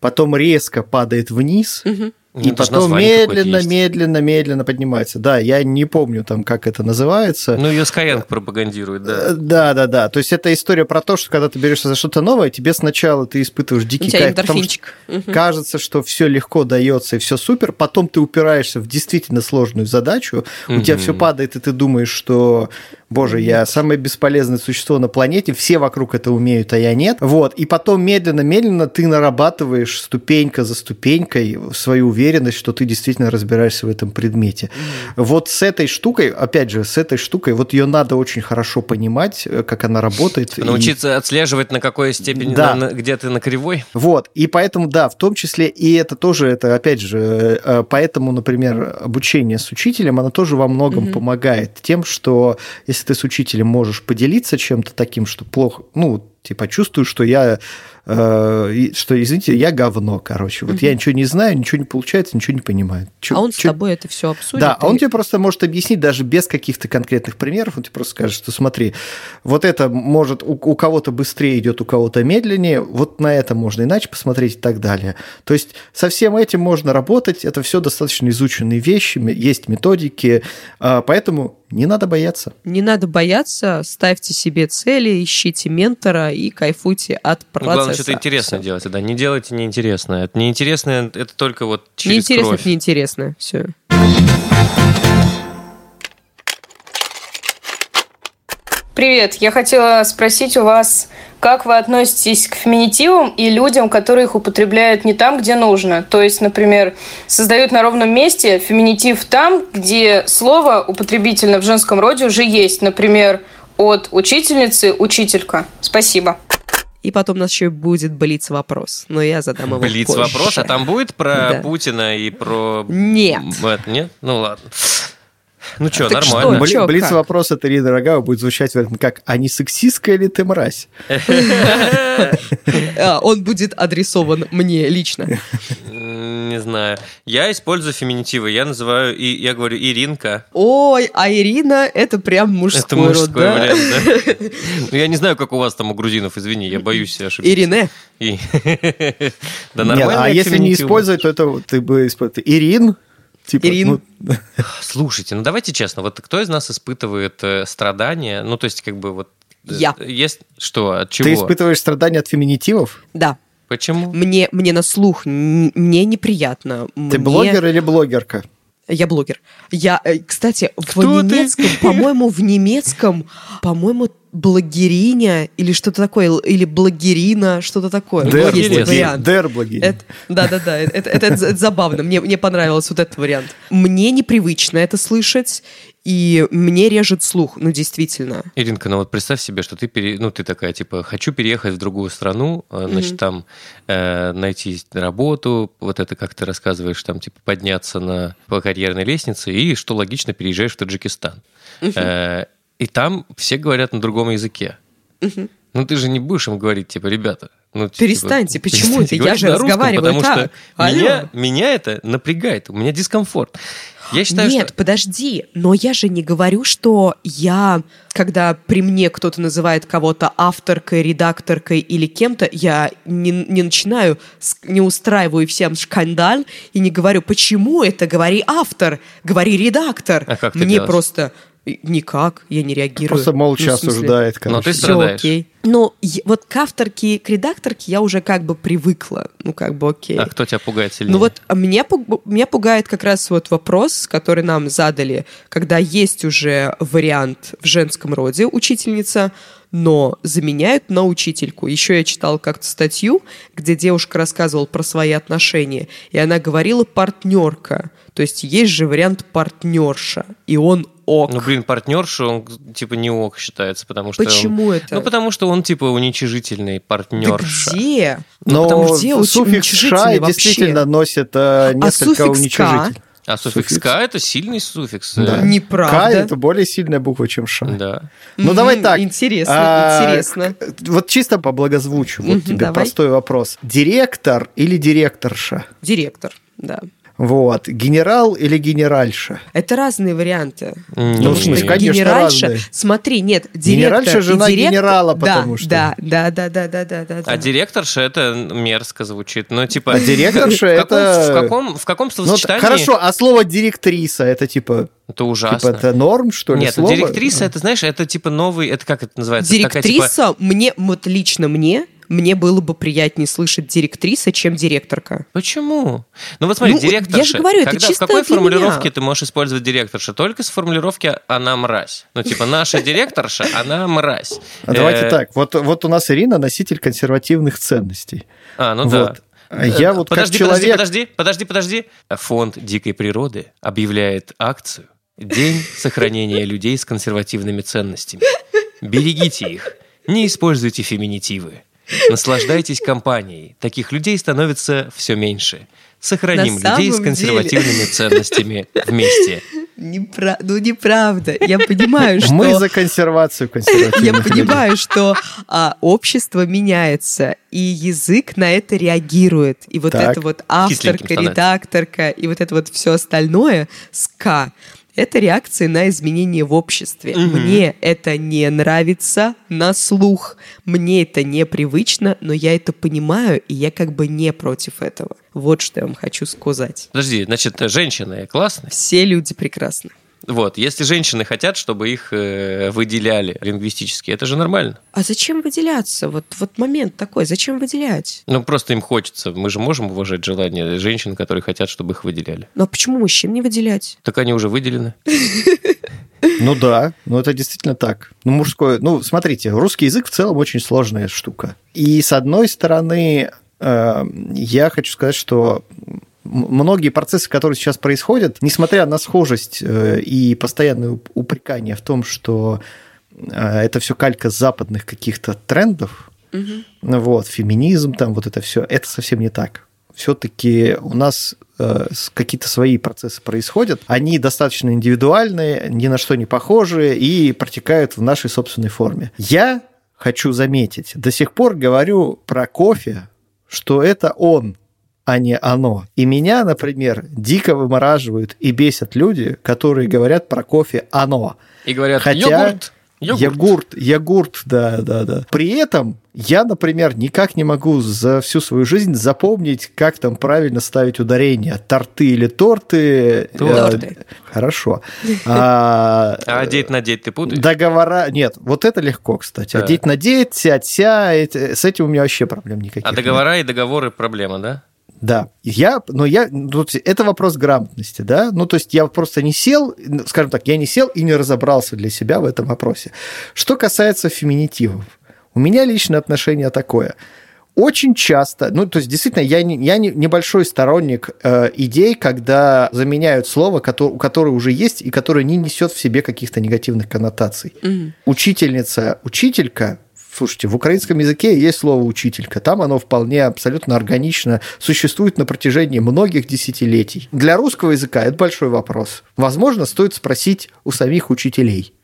потом резко падает вниз, угу. И ну, потом медленно, медленно, медленно поднимается. Да, я не помню там, как это называется. Ну, ее Skyeng пропагандирует, да. Э, да, да, да. То есть это история про то, что когда ты берешься за что-то новое, тебе сначала ты испытываешь дикий кайф, потому что угу. кажется, что все легко дается и все супер, потом ты упираешься в действительно сложную задачу, угу. у тебя все падает, и ты думаешь, что боже, я самое бесполезное существо на планете, все вокруг это умеют, а я нет. Вот, и потом медленно-медленно ты нарабатываешь ступенька за ступенькой свою уверенность, что ты действительно разбираешься в этом предмете. Вот с этой штукой, опять же, с этой штукой, вот ее надо очень хорошо понимать, э, как она работает. Научиться и... отслеживать, на какой степени, да. на, где ты на кривой. Вот, и поэтому, да, в том числе, и это тоже, это, опять же, э, э, поэтому, например, обучение с учителем, оно тоже во многом mm-hmm. помогает тем, что если ты с учителем можешь поделиться чем-то таким, что плохо, ну, типа, чувствую, что я Э, что, извините, я говно, короче. Вот угу. я ничего не знаю, ничего не получается, ничего не понимаю. Чё, а он чё... с тобой это все обсудит? Да, и... а он тебе просто может объяснить даже без каких-то конкретных примеров. Он тебе просто скажет, что смотри, вот это может у, у кого-то быстрее идет, у кого-то медленнее, вот на это можно иначе посмотреть и так далее. То есть со всем этим можно работать, это все достаточно изученные вещи, есть методики, а, поэтому не надо бояться. Не надо бояться, ставьте себе цели, ищите ментора и кайфуйте от процесса что-то интересное делать, да. Не делайте неинтересное. Это неинтересное, это только вот через неинтересно, кровь. Неинтересно, все. Привет, я хотела спросить у вас, как вы относитесь к феминитивам и людям, которые их употребляют не там, где нужно? То есть, например, создают на ровном месте феминитив там, где слово употребительно в женском роде уже есть. Например, от учительницы учителька. Спасибо. И потом у нас еще будет блиц вопрос. Но я задам его Блиц вопрос, а там будет про да. Путина и про... Нет. Нет? Ну ладно. Ну что, так нормально. Что? Чё, Блиц как? вопрос от Ирины Рогава будет звучать как «А не сексистская ли ты мразь?» а, Он будет адресован мне лично. Не знаю. Я использую феминитивы. Я называю, и я говорю Иринка. Ой, а Ирина это прям мужской Это мужской род, вариант, да? Ну, я не знаю, как у вас там у грузинов, извини, я боюсь ошибиться. Ирине. Да нормально. А если не использовать, то это ты бы использовал Ирин, Типа, Ирин. Ну... Слушайте, ну давайте честно, вот кто из нас испытывает э, страдания? Ну, то есть, как бы вот... Э, Я. Есть что, от чего? Ты испытываешь страдания от феминитивов? Да. Почему? Мне, мне на слух, мне неприятно. Ты мне... блогер или блогерка? Я блогер. Я, э, кстати, Кто в немецком, по-моему, в немецком, по-моему, блогериня или что-то такое, или блогерина, что-то такое. Дер, есть вариант. Дер блогерин. Да-да-да, это, это, это, это забавно. Мне, мне понравился вот этот вариант. Мне непривычно это слышать, и мне режет слух, ну, действительно. Иринка, ну вот представь себе, что ты, пере... ну, ты такая, типа, хочу переехать в другую страну, mm-hmm. значит, там э, найти работу, вот это, как ты рассказываешь, там, типа, подняться на, по карьерной лестнице, и, что логично, переезжаешь в Таджикистан. Mm-hmm. Э, и там все говорят на другом языке. Mm-hmm. Ну, ты же не будешь им говорить, типа, ребята, ну, типа, перестаньте, типа, почему это? Я же разговариваю потому так. Что меня, меня это напрягает, у меня дискомфорт. Я считаю, Нет, что... подожди, но я же не говорю, что я, когда при мне кто-то называет кого-то авторкой, редакторкой или кем-то, я не, не начинаю, не устраиваю всем шкандаль и не говорю, почему это говори автор, говори редактор. А как ты Мне делаешь? просто Никак, я не реагирую. Просто молча ну, осуждает, короче. Но ты страдаешь. Все окей. Но вот к авторке, к редакторке я уже как бы привыкла. Ну, как бы окей. А кто тебя пугает сильнее? Ну вот а меня, меня пугает как раз вот вопрос, который нам задали, когда есть уже вариант в женском роде учительница, но заменяют на учительку. Еще я читал как-то статью, где девушка рассказывала про свои отношения, и она говорила партнерка. То есть есть же вариант партнерша, и он ок. Ну, блин, партнерша, он типа не ок считается, потому что... Почему он, это? Ну, потому что он типа уничижительный партнерша. Да где? Ну, Но потому где суффикс «ша» действительно носит э, а несколько а уничижительных. А суффикс, суффикс «к» — это сильный суффикс. Да. Неправда. «К» — это более сильная буква, чем «ш». Да. Ну, давай так. Интересно, а, интересно. Вот чисто по благозвучию, вот тебе давай. простой вопрос. Директор или директорша? Директор, да. Вот. Генерал или генеральша? Это разные варианты. Ну, в смысле, конечно, генеральша, разные. смотри, нет, директор Генеральша жена директор, генерала, да, потому что... Да, да, да, да, да, да, да. А директорша это мерзко звучит. Ну, типа... А директорша это... В каком, в каком словосочетании... Ну, хорошо, а слово директриса это типа... Это ужасно. Типа это норм, что ли, Нет, слово? директриса, это, знаешь, это типа новый... Это как это называется? Директриса, Такая, типа... мне, вот лично мне, мне было бы приятнее слышать директриса, чем директорка. Почему? Ну вот смотри, ну, директорша. Я же говорю, это когда, чисто В какой для формулировке меня. ты можешь использовать директорша? Только с формулировки «она мразь». Ну типа наша директорша, она мразь. А Давайте Э, так, вот, вот у нас Ирина носитель консервативных ценностей. А, ну да. Вот. А Я вот как подожди, человек... подожди, подожди, подожди, подожди. Фонд дикой природы объявляет акцию «День сохранения людей с консервативными ценностями». Берегите их, не используйте феминитивы. Наслаждайтесь компанией. Таких людей становится все меньше. Сохраним На людей с консервативными ценностями вместе. Непра- Ну, неправда. Я понимаю, что... Мы за консервацию Я консервативных людей. понимаю, что а, общество меняется, и язык на это реагирует. И вот Так. это вот авторка, редакторка, и вот это вот все остальное, ска, это реакции на изменения в обществе. Мне это не нравится на слух, мне это непривычно, но я это понимаю, и я как бы не против этого. Вот что я вам хочу сказать. Подожди, значит, женщины классные? Все люди прекрасны. Вот, если женщины хотят, чтобы их э, выделяли лингвистически, это же нормально. А зачем выделяться? Вот, вот момент такой, зачем выделять? Ну, просто им хочется. Мы же можем уважать желание женщин, которые хотят, чтобы их выделяли. Ну а почему мужчин не выделять? Так они уже выделены. Ну да, ну это действительно так. Ну, мужское... Ну, смотрите, русский язык в целом очень сложная штука. И с одной стороны, э, я хочу сказать, что многие процессы, которые сейчас происходят, несмотря на схожесть э, и постоянное уп- упрекание в том, что э, это все калька западных каких-то трендов, ну вот, феминизм, там вот это все, это совсем не так. Все-таки у нас э, какие-то свои процессы происходят, они достаточно индивидуальные, ни на что не похожи и протекают в нашей собственной форме. Я хочу заметить, до сих пор говорю про кофе, что это он, а не оно. И меня, например, дико вымораживают и бесят люди, которые говорят про кофе оно. И говорят, Хотя- йогурт, йогурт. Йогурт, йогурт, да, да, да. При этом я, например, никак не могу за всю свою жизнь запомнить, как там правильно ставить ударение. Торты или торты. Торты. Э, Хорошо. А, А одеть надеть ты путаешь? Договора... Нет, вот это легко, кстати. Да. Одеть, надеть, сядь, ся. это- С этим у меня вообще проблем никаких А нет. договора и договоры проблема, да? Да, я, но я, есть это вопрос грамотности, да, ну, то есть я просто не сел, ну, скажем так, я не сел и не разобрался для себя в этом вопросе. Что касается феминитивов, у меня личное отношение такое. Очень часто, ну, то есть действительно, я, не, я не, небольшой сторонник э, идей, когда заменяют слово, которое, которое уже есть и которое не несет в себе каких-то негативных коннотаций. Учительница, учителька, слушайте, в украинском языке есть слово учителька, там оно вполне абсолютно органично существует на протяжении многих десятилетий. Для русского языка это большой вопрос. Возможно, стоит спросить у самих учителей,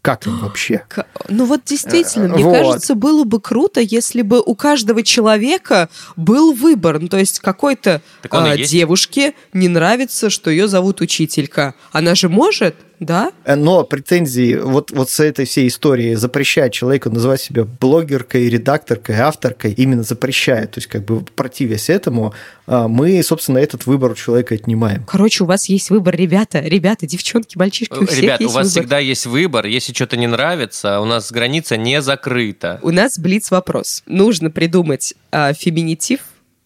как им вообще. Ну вот действительно, мне Вот. кажется, было бы круто, если бы у каждого человека был выбор. Ну, то есть какой-то а, есть. девушке не нравится, что ее зовут учителька. Она же может, да? Э, Но претензии вот, вот с этой всей историей запрещать человеку называть себя блогеркой, редакторкой, авторкой, именно запрещает, то есть как бы противясь этому, а, мы, собственно, этот выбор у человека отнимаем. Короче, у вас есть выбор, ребята, ребята, девчонки, мальчишки, у всех Ребят, у есть вас выбор. всегда есть выбор. Если что-то не нравится, у нас граница не закрыта. У нас блиц вопрос. Нужно придумать а, феминитив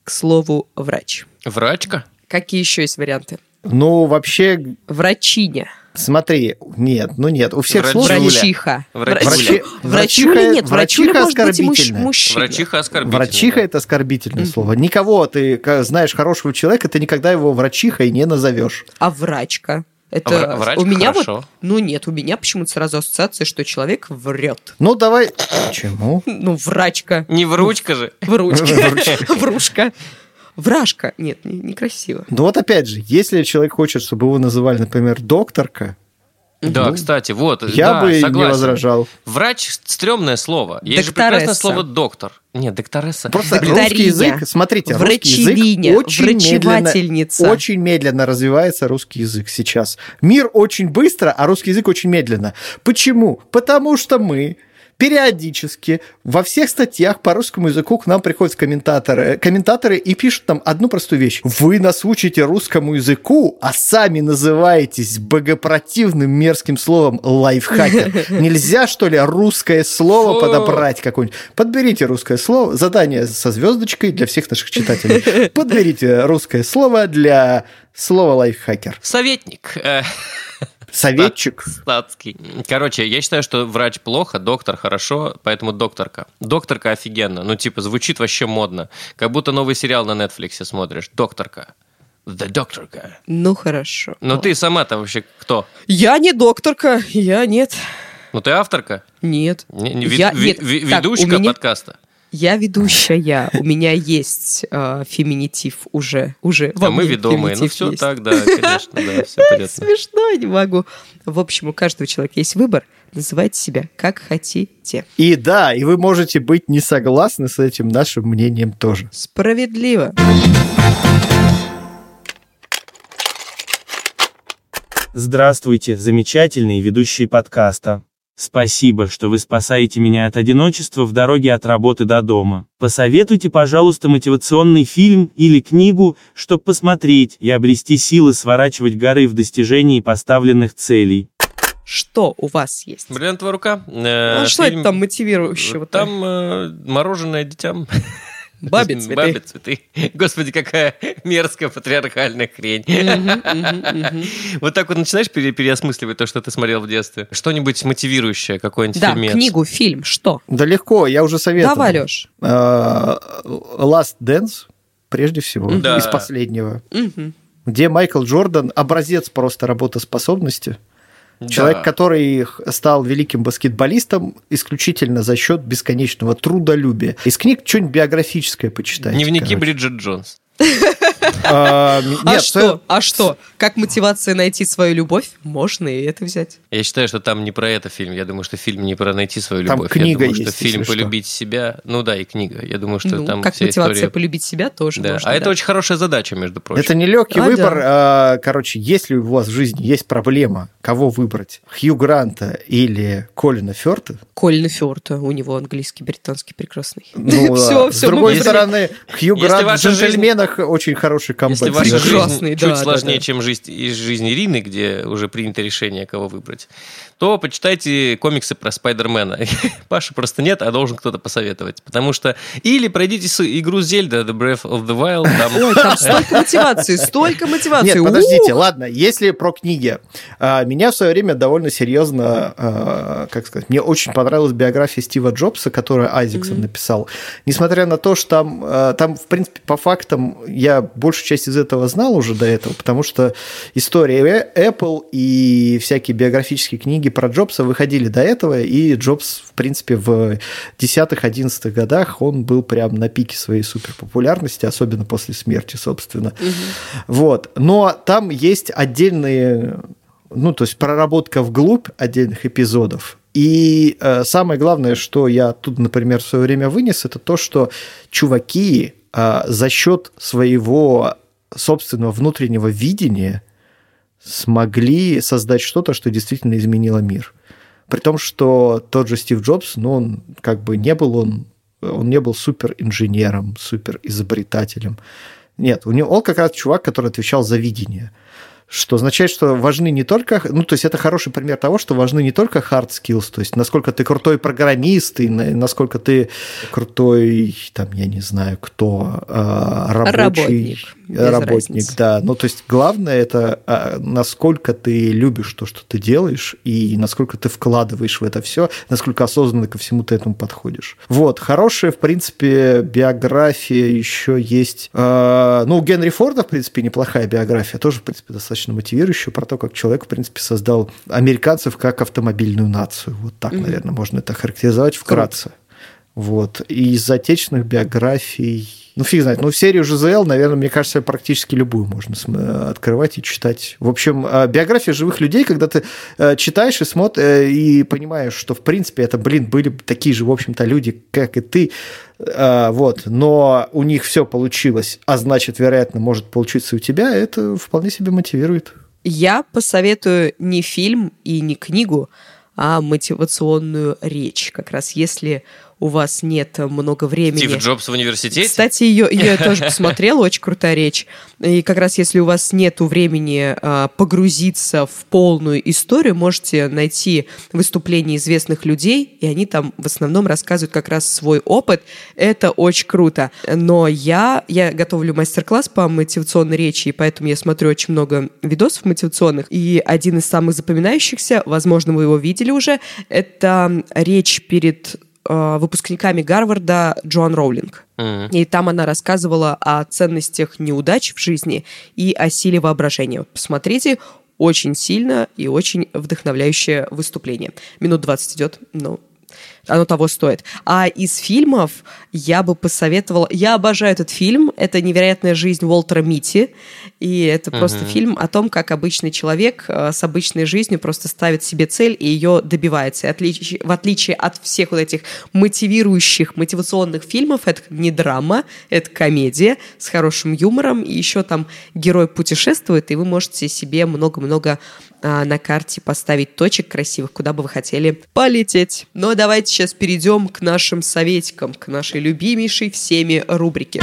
к слову врач. Врачка? Какие еще есть варианты? Ну, вообще, Врачиня. Смотри, нет, ну нет, у всех Врачуля. сложно. Врачиха. Врачуля. Врачи- Врачуля врачиха- нет, врачиха и муж-. Врачиха оскорбительная. Врачиха это оскорбительное слово. Никого ты знаешь хорошего человека, ты никогда его врачихой не назовешь. А врачка? Это вра- врачка у меня хорошо. вот, ну нет, у меня почему-то сразу ассоциация, что человек врет. Ну давай. Почему? Ну, врачка, Не вручка же. вручка, врушка, вражка. Нет, не- некрасиво. Ну вот опять же, если человек хочет, чтобы его называли, например, докторка, Да, кстати, вот. я да, бы не согласен. возражал. Врач – стрёмное слово. Есть же Докторесса. прекрасное слово доктор. Нет, докторесса. Просто Докториня. русский язык, смотрите, русский язык Врачевиня, очень медленно, очень медленно развивается русский язык сейчас. Мир очень быстро, а русский язык очень медленно. Почему? Потому что мы периодически во всех статьях по русскому языку к нам приходят комментаторы, комментаторы и пишут там одну простую вещь. Вы нас учите русскому языку, а сами называетесь богопротивным мерзким словом лайфхакер. Нельзя, что ли, русское слово подобрать какое-нибудь? Подберите русское слово. Задание со звездочкой для всех наших читателей. Подберите русское слово для слова лайфхакер. Советник. Советчик. Статский. Короче, я считаю, что врач плохо, доктор хорошо, поэтому докторка. Докторка офигенно. Ну, типа, звучит вообще модно. Как будто новый сериал на Netflix смотришь. Докторка. The докторка. Ну, хорошо. Ну, ты сама-то вообще кто? Я не докторка, я нет. Ну, ты авторка? Нет. Не, не, я, ви, нет. Ви, так, ведущка меня... подкаста? Я ведущая, у меня есть э, феминитив уже. уже а мы ведомые, ну все есть. так, да, конечно, да, все понятно. Смешно, не могу. В общем, у каждого человека есть выбор. Называйте себя как хотите. И да, и вы можете быть не согласны с этим нашим мнением тоже. Справедливо. Здравствуйте, замечательные ведущие подкаста. Спасибо, что вы спасаете меня от одиночества в дороге от работы до дома. Посоветуйте, пожалуйста, мотивационный фильм или книгу, чтобы посмотреть и обрести силы сворачивать горы в достижении поставленных целей. Что у вас есть? Бриллиантовая рука. Э, ну, что фильм... это там мотивирующего? Там э, мороженое детям. Бабе цветы. Бабе цветы. Господи, какая мерзкая патриархальная хрень. Вот так вот начинаешь переосмысливать то, что ты смотрел в детстве. Что-нибудь мотивирующее, какой-нибудь Да, книгу, фильм, что? Да легко, я уже советую. Давай, Леш. А, Last Dance, прежде всего, из последнего. Где Майкл Джордан образец просто работоспособности. Человек, да. который стал великим баскетболистом исключительно за счет бесконечного трудолюбия. Из книг что-нибудь биографическое почитайте. Дневники короче. Бриджит Джонс. А, а что? А что? Как мотивация найти свою любовь? Можно и это взять. Я считаю, что там не про это фильм. Я думаю, что фильм не про найти свою любовь. Там книга Я думаю, что фильм полюбить себя. Ну да, и книга. Я думаю, что ну, там как мотивация полюбить себя тоже. Да. А это очень хорошая задача, между прочим. Это не легкий выбор. А, короче, если у вас в жизни есть проблема, кого выбрать, Хью Гранта или Колина Ферта? Колина Ферта. У него английский, британский прекрасный. Ну, все, с другой стороны, Хью Грант в «Джентльменах» очень хороший камбэк. Если ваша жизнь да, чуть да, сложнее, да. чем жизнь, из жизни Ирины, где уже принято решение, кого выбрать, то почитайте комиксы про Спайдермена. Паша просто нет, а должен кто-то посоветовать. Потому что... Или пройдите игру Зельда The Breath of the Wild. Там... Ой, там столько мотивации, столько мотивации. Нет, подождите, ладно, если про книги. А, меня в свое время довольно серьезно, а, как сказать, мне очень понравилась биография Стива Джобса, которую Айзексон написал. Несмотря на то, что там, а, там, в принципе, по фактам я большую часть из этого знал уже до этого, потому что история Apple и всякие биографические книги книги про Джобса выходили до этого, и Джобс, в принципе, в 10-11 годах он был прям на пике своей суперпопулярности, особенно после смерти, собственно. Угу. Вот. Но там есть отдельные, ну, то есть проработка вглубь отдельных эпизодов. И э, самое главное, что я тут, например, в свое время вынес, это то, что чуваки э, за счет своего собственного внутреннего видения смогли создать что-то, что действительно изменило мир. При том, что тот же Стив Джобс, ну, он как бы не был он, он не был супер инженером, супер изобретателем. Нет, у него он как раз чувак, который отвечал за видение что означает, что важны не только, ну, то есть это хороший пример того, что важны не только hard skills, то есть насколько ты крутой программист и насколько ты крутой, там, я не знаю, кто, а, рабочий, работник, работник да. Ну, то есть главное это а, насколько ты любишь то, что ты делаешь, и насколько ты вкладываешь в это все, насколько осознанно ко всему ты этому подходишь. Вот, хорошая, в принципе, биография еще есть. А, ну, у Генри Форда, в принципе, неплохая биография, тоже, в принципе, достаточно достаточно мотивирующую про то, как человек, в принципе, создал американцев как автомобильную нацию. Вот так, mm-hmm. наверное, можно это характеризовать вкратце. Круто. Вот. И из отечественных биографий, ну, фиг знает, ну, серию ЖЗЛ, наверное, мне кажется, практически любую можно открывать и читать. В общем, а, биография живых людей, когда ты э, читаешь и смотришь, э, и понимаешь, что, в принципе, это, блин, были такие же, в общем-то, люди, как и ты, э, вот, но у них все получилось, а значит, вероятно, может получиться у тебя, это вполне себе мотивирует. Я посоветую не фильм и не книгу, а мотивационную речь. Как раз если у вас нет много времени. Стив Джобс в университете? Кстати, ее, ее я тоже посмотрела, очень крутая речь. И как раз если у вас нет времени а, погрузиться в полную историю, можете найти выступления известных людей, и они там в основном рассказывают как раз свой опыт. Это очень круто. Но я, я готовлю мастер-класс по мотивационной речи, и поэтому я смотрю очень много видосов мотивационных. И один из самых запоминающихся, возможно, вы его видели уже, это речь перед Э, выпускниками Гарварда Джоан Роулинг. Mm-hmm. И там она рассказывала о ценностях неудач в жизни и о силе воображения. Посмотрите, очень сильно и очень вдохновляющее выступление. Минут 20 идет, но оно того стоит. А из фильмов я бы посоветовала... Я обожаю этот фильм. Это «Невероятная жизнь Уолтера Мити». И это угу. просто фильм о том, как обычный человек э, с обычной жизнью просто ставит себе цель и ее добивается. И отлич... В отличие от всех вот этих мотивирующих, мотивационных фильмов, это не драма, это комедия с хорошим юмором. И еще там герой путешествует, и вы можете себе много-много а, на карте поставить точек красивых, куда бы вы хотели полететь. Но давайте сейчас перейдем к нашим советикам, к нашей любимейшей всеми рубрике.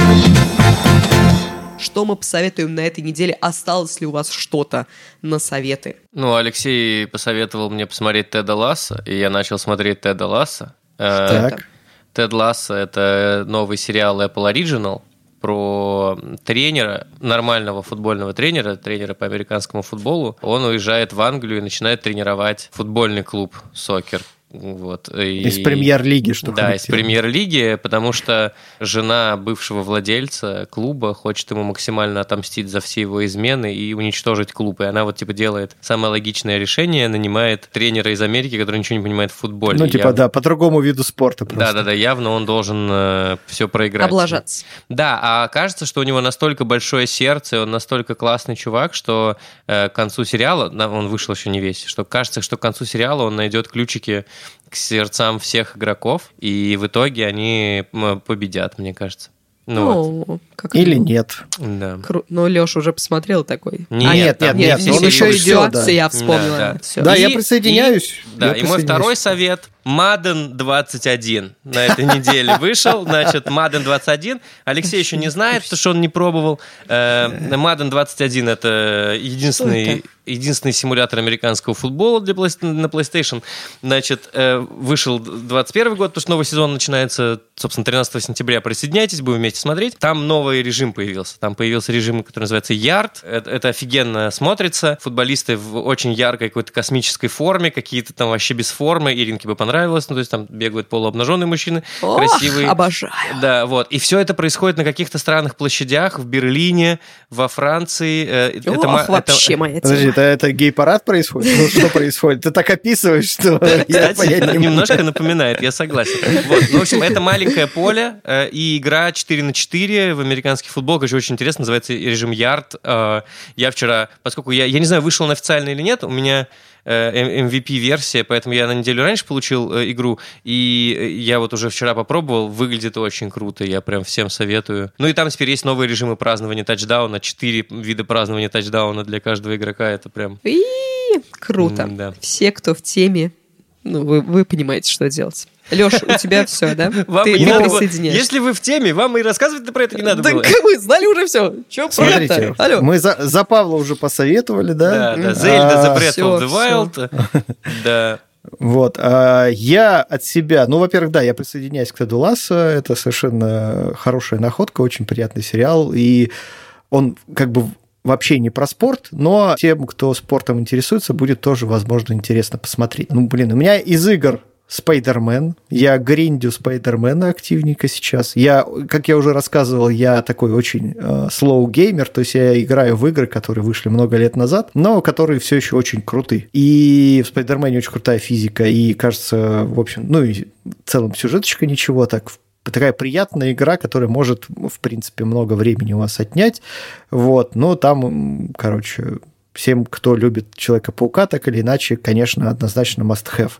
Что мы посоветуем на этой неделе? Осталось ли у вас что-то на советы? Ну, Алексей посоветовал мне посмотреть Теда Ласса, и я начал смотреть Теда Ласса. Э, так. Тед Ласса – это новый сериал Apple Original – про тренера, нормального футбольного тренера, тренера по американскому футболу. Он уезжает в Англию и начинает тренировать футбольный клуб «Сокер». Вот. И, из премьер-лиги, что Да, из премьер-лиги, потому что жена бывшего владельца клуба хочет ему максимально отомстить за все его измены и уничтожить клуб. И она вот типа делает самое логичное решение, нанимает тренера из Америки, который ничего не понимает в футболе. Ну, типа, явно... да, по другому виду спорта просто. Да-да-да, явно он должен э, все проиграть. Облажаться. Да, а кажется, что у него настолько большое сердце, он настолько классный чувак, что э, к концу сериала, он вышел еще не весь, что кажется, что к концу сериала он найдет ключики к сердцам всех игроков, и в итоге они победят, мне кажется. Ну, ну вот. Как Или нет. Да. Кру... Ну, Леша уже посмотрел такой. Нет, а, нет, нет, нет, нет он еще идет. Да. Я вспомнила. Да, да. Все. да и, я присоединяюсь. И, да, я и мой второй совет Madden 21 на этой неделе вышел. Значит, Madden 21. Алексей еще не знает, потому что он не пробовал. Э, Madden 21 это единственный единственный симулятор американского футбола для, на PlayStation. Значит, э, вышел 21 год, потому что новый сезон начинается, собственно, 13 сентября. Присоединяйтесь, будем вместе смотреть. Там новый режим появился. Там появился режим, который называется Yard. Это, это офигенно смотрится. Футболисты в очень яркой какой-то космической форме, какие-то там вообще без формы. Иринке бы понравилось. Ну, то есть там бегают полуобнаженные мужчины, Ох, красивые. обожаю. Да, вот. И все это происходит на каких-то странных площадях в Берлине, во Франции. Э, Ох, это, вообще это... моя тема. Подожди, это, это гей-парад происходит? Ну, что происходит? Ты так описываешь, что я Немножко напоминает, я согласен. Ну, в общем, это маленькое поле э, и игра 4 на 4 в американский футбол, конечно, очень интересно, называется режим Ярд. Э, я вчера, поскольку я, я не знаю, вышел он официально или нет, у меня MVP-версия, э, поэтому я на неделю раньше получил э, игру, и я вот уже вчера попробовал, выглядит очень круто, я прям всем советую. Ну и там теперь есть новые режимы празднования тачдауна, четыре вида празднования тачдауна для каждого игрока, это прям... И круто. Да. Все, кто в теме, ну, вы, вы понимаете, что делать. Леш, у тебя все, да? Вам ты, не надо присоединяешь. Если вы в теме, вам и рассказывать про это не надо да было. мы знали уже все. Че Смотрите, Алло. мы за, за Павла уже посоветовали, да? Да, да, Зельда The Breath of the Wild. Да. Вот. А я от себя, ну, во-первых, да, я присоединяюсь к Теду Лассо, это совершенно хорошая находка, очень приятный сериал, и он как бы вообще не про спорт, но тем, кто спортом интересуется, будет тоже, возможно, интересно посмотреть. Ну, блин, у меня из игр Спайдермен. Я гриндю Спайдермена активненько сейчас. Я, как я уже рассказывал, я такой очень э, slow геймер, то есть я играю в игры, которые вышли много лет назад, но которые все еще очень круты. И в Спайдермене очень крутая физика, и кажется, в общем, ну и в целом сюжеточка ничего так такая приятная игра, которая может, в принципе, много времени у вас отнять. Вот, но там, короче, всем, кто любит Человека-паука, так или иначе, конечно, однозначно must-have.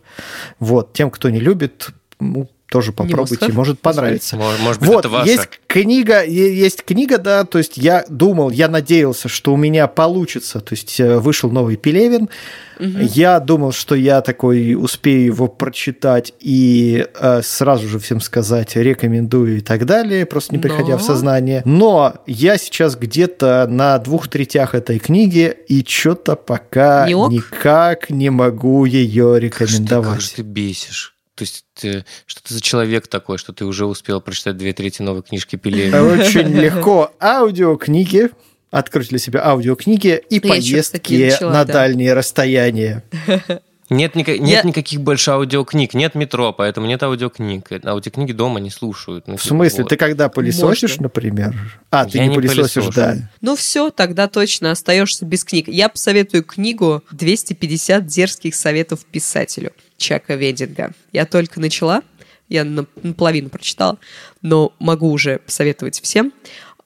Вот. Тем, кто не любит, ну, тоже попробуйте, может понравится. Может, может быть, вот, это ваша. Есть книга, есть книга, да, то есть я думал, я надеялся, что у меня получится, то есть э, вышел новый Пелевин, угу. я думал, что я такой успею его прочитать и э, сразу же всем сказать рекомендую и так далее, просто не приходя Но... в сознание. Но я сейчас где-то на двух третях этой книги и что-то пока не никак не могу ее рекомендовать. Как же ты, как же ты бесишь? То есть ты, что ты за человек такой, что ты уже успел прочитать две трети новой книжки Пелевина? Очень легко. Аудиокниги, открыть для себя аудиокниги и поездки на дальние расстояния. Нет, нет я... никаких больше аудиокниг, нет метро, поэтому нет аудиокниг. Аудиокниги дома не слушают. Ну, в смысле, вот. ты когда пылесосишь, Можно. например? А, ты я не пылесосишь, да. Ну все, тогда точно остаешься без книг. Я посоветую книгу «250 дерзких советов писателю». Чака Вединга. Я только начала, я наполовину прочитала, но могу уже посоветовать всем.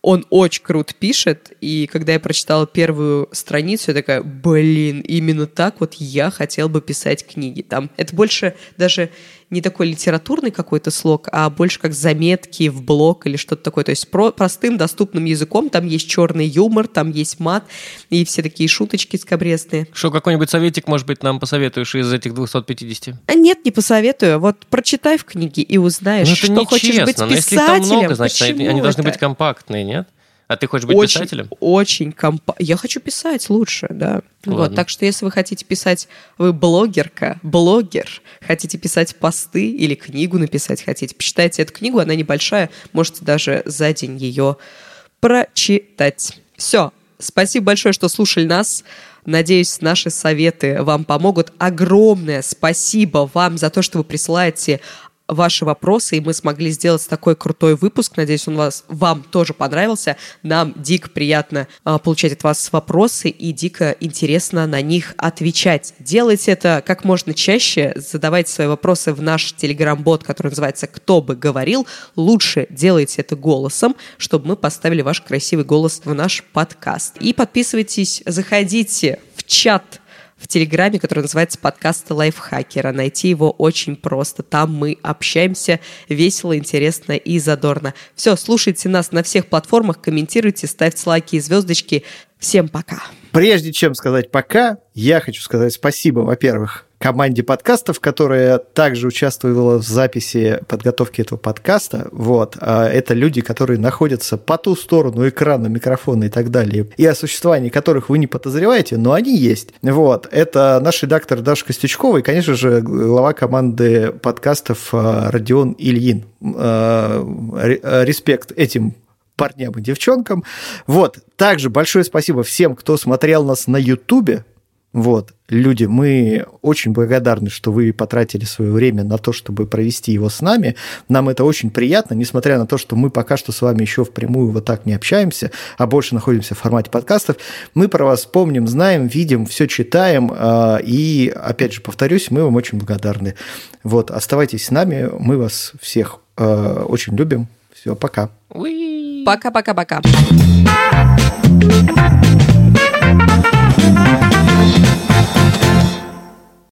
Он очень круто пишет, и когда я прочитала первую страницу, я такая, блин, именно так вот я хотел бы писать книги. Там это больше даже не такой литературный какой-то слог, а больше как заметки в блог или что-то такое. То есть про простым, доступным языком. Там есть черный юмор, там есть мат и все такие шуточки скобрезные. Что, какой-нибудь советик, может быть, нам посоветуешь из этих 250? А нет, не посоветую. Вот прочитай в книге и узнаешь, ну, что хочешь быть писателем. Но если их там много, значит, они, они должны быть компактные, нет? А ты хочешь быть очень, писателем? Очень компа... Я хочу писать лучше, да. Вот, так что если вы хотите писать, вы блогерка, блогер, хотите писать посты или книгу написать хотите, почитайте эту книгу, она небольшая, можете даже за день ее прочитать. Все, спасибо большое, что слушали нас. Надеюсь, наши советы вам помогут. Огромное спасибо вам за то, что вы присылаете ваши вопросы, и мы смогли сделать такой крутой выпуск. Надеюсь, он вас, вам тоже понравился. Нам дико приятно а, получать от вас вопросы и дико интересно на них отвечать. Делайте это как можно чаще, задавайте свои вопросы в наш телеграм-бот, который называется «Кто бы говорил». Лучше делайте это голосом, чтобы мы поставили ваш красивый голос в наш подкаст. И подписывайтесь, заходите в чат в Телеграме, который называется «Подкасты лайфхакера». Найти его очень просто. Там мы общаемся весело, интересно и задорно. Все, слушайте нас на всех платформах, комментируйте, ставьте лайки и звездочки. Всем пока. Прежде чем сказать пока, я хочу сказать спасибо, во-первых, команде подкастов, которая также участвовала в записи подготовки этого подкаста. Вот. А это люди, которые находятся по ту сторону экрана, микрофона и так далее, и о существовании которых вы не подозреваете, но они есть. Вот. Это наш редактор Даша Костючкова и, конечно же, глава команды подкастов а, Родион Ильин. А, респект этим парням и девчонкам. Вот. Также большое спасибо всем, кто смотрел нас на Ютубе. Вот, люди, мы очень благодарны, что вы потратили свое время на то, чтобы провести его с нами. Нам это очень приятно, несмотря на то, что мы пока что с вами еще впрямую вот так не общаемся, а больше находимся в формате подкастов. Мы про вас помним, знаем, видим, все читаем. А, и, опять же, повторюсь, мы вам очень благодарны. Вот, оставайтесь с нами, мы вас всех а, очень любим. Все, пока. Пока-пока-пока.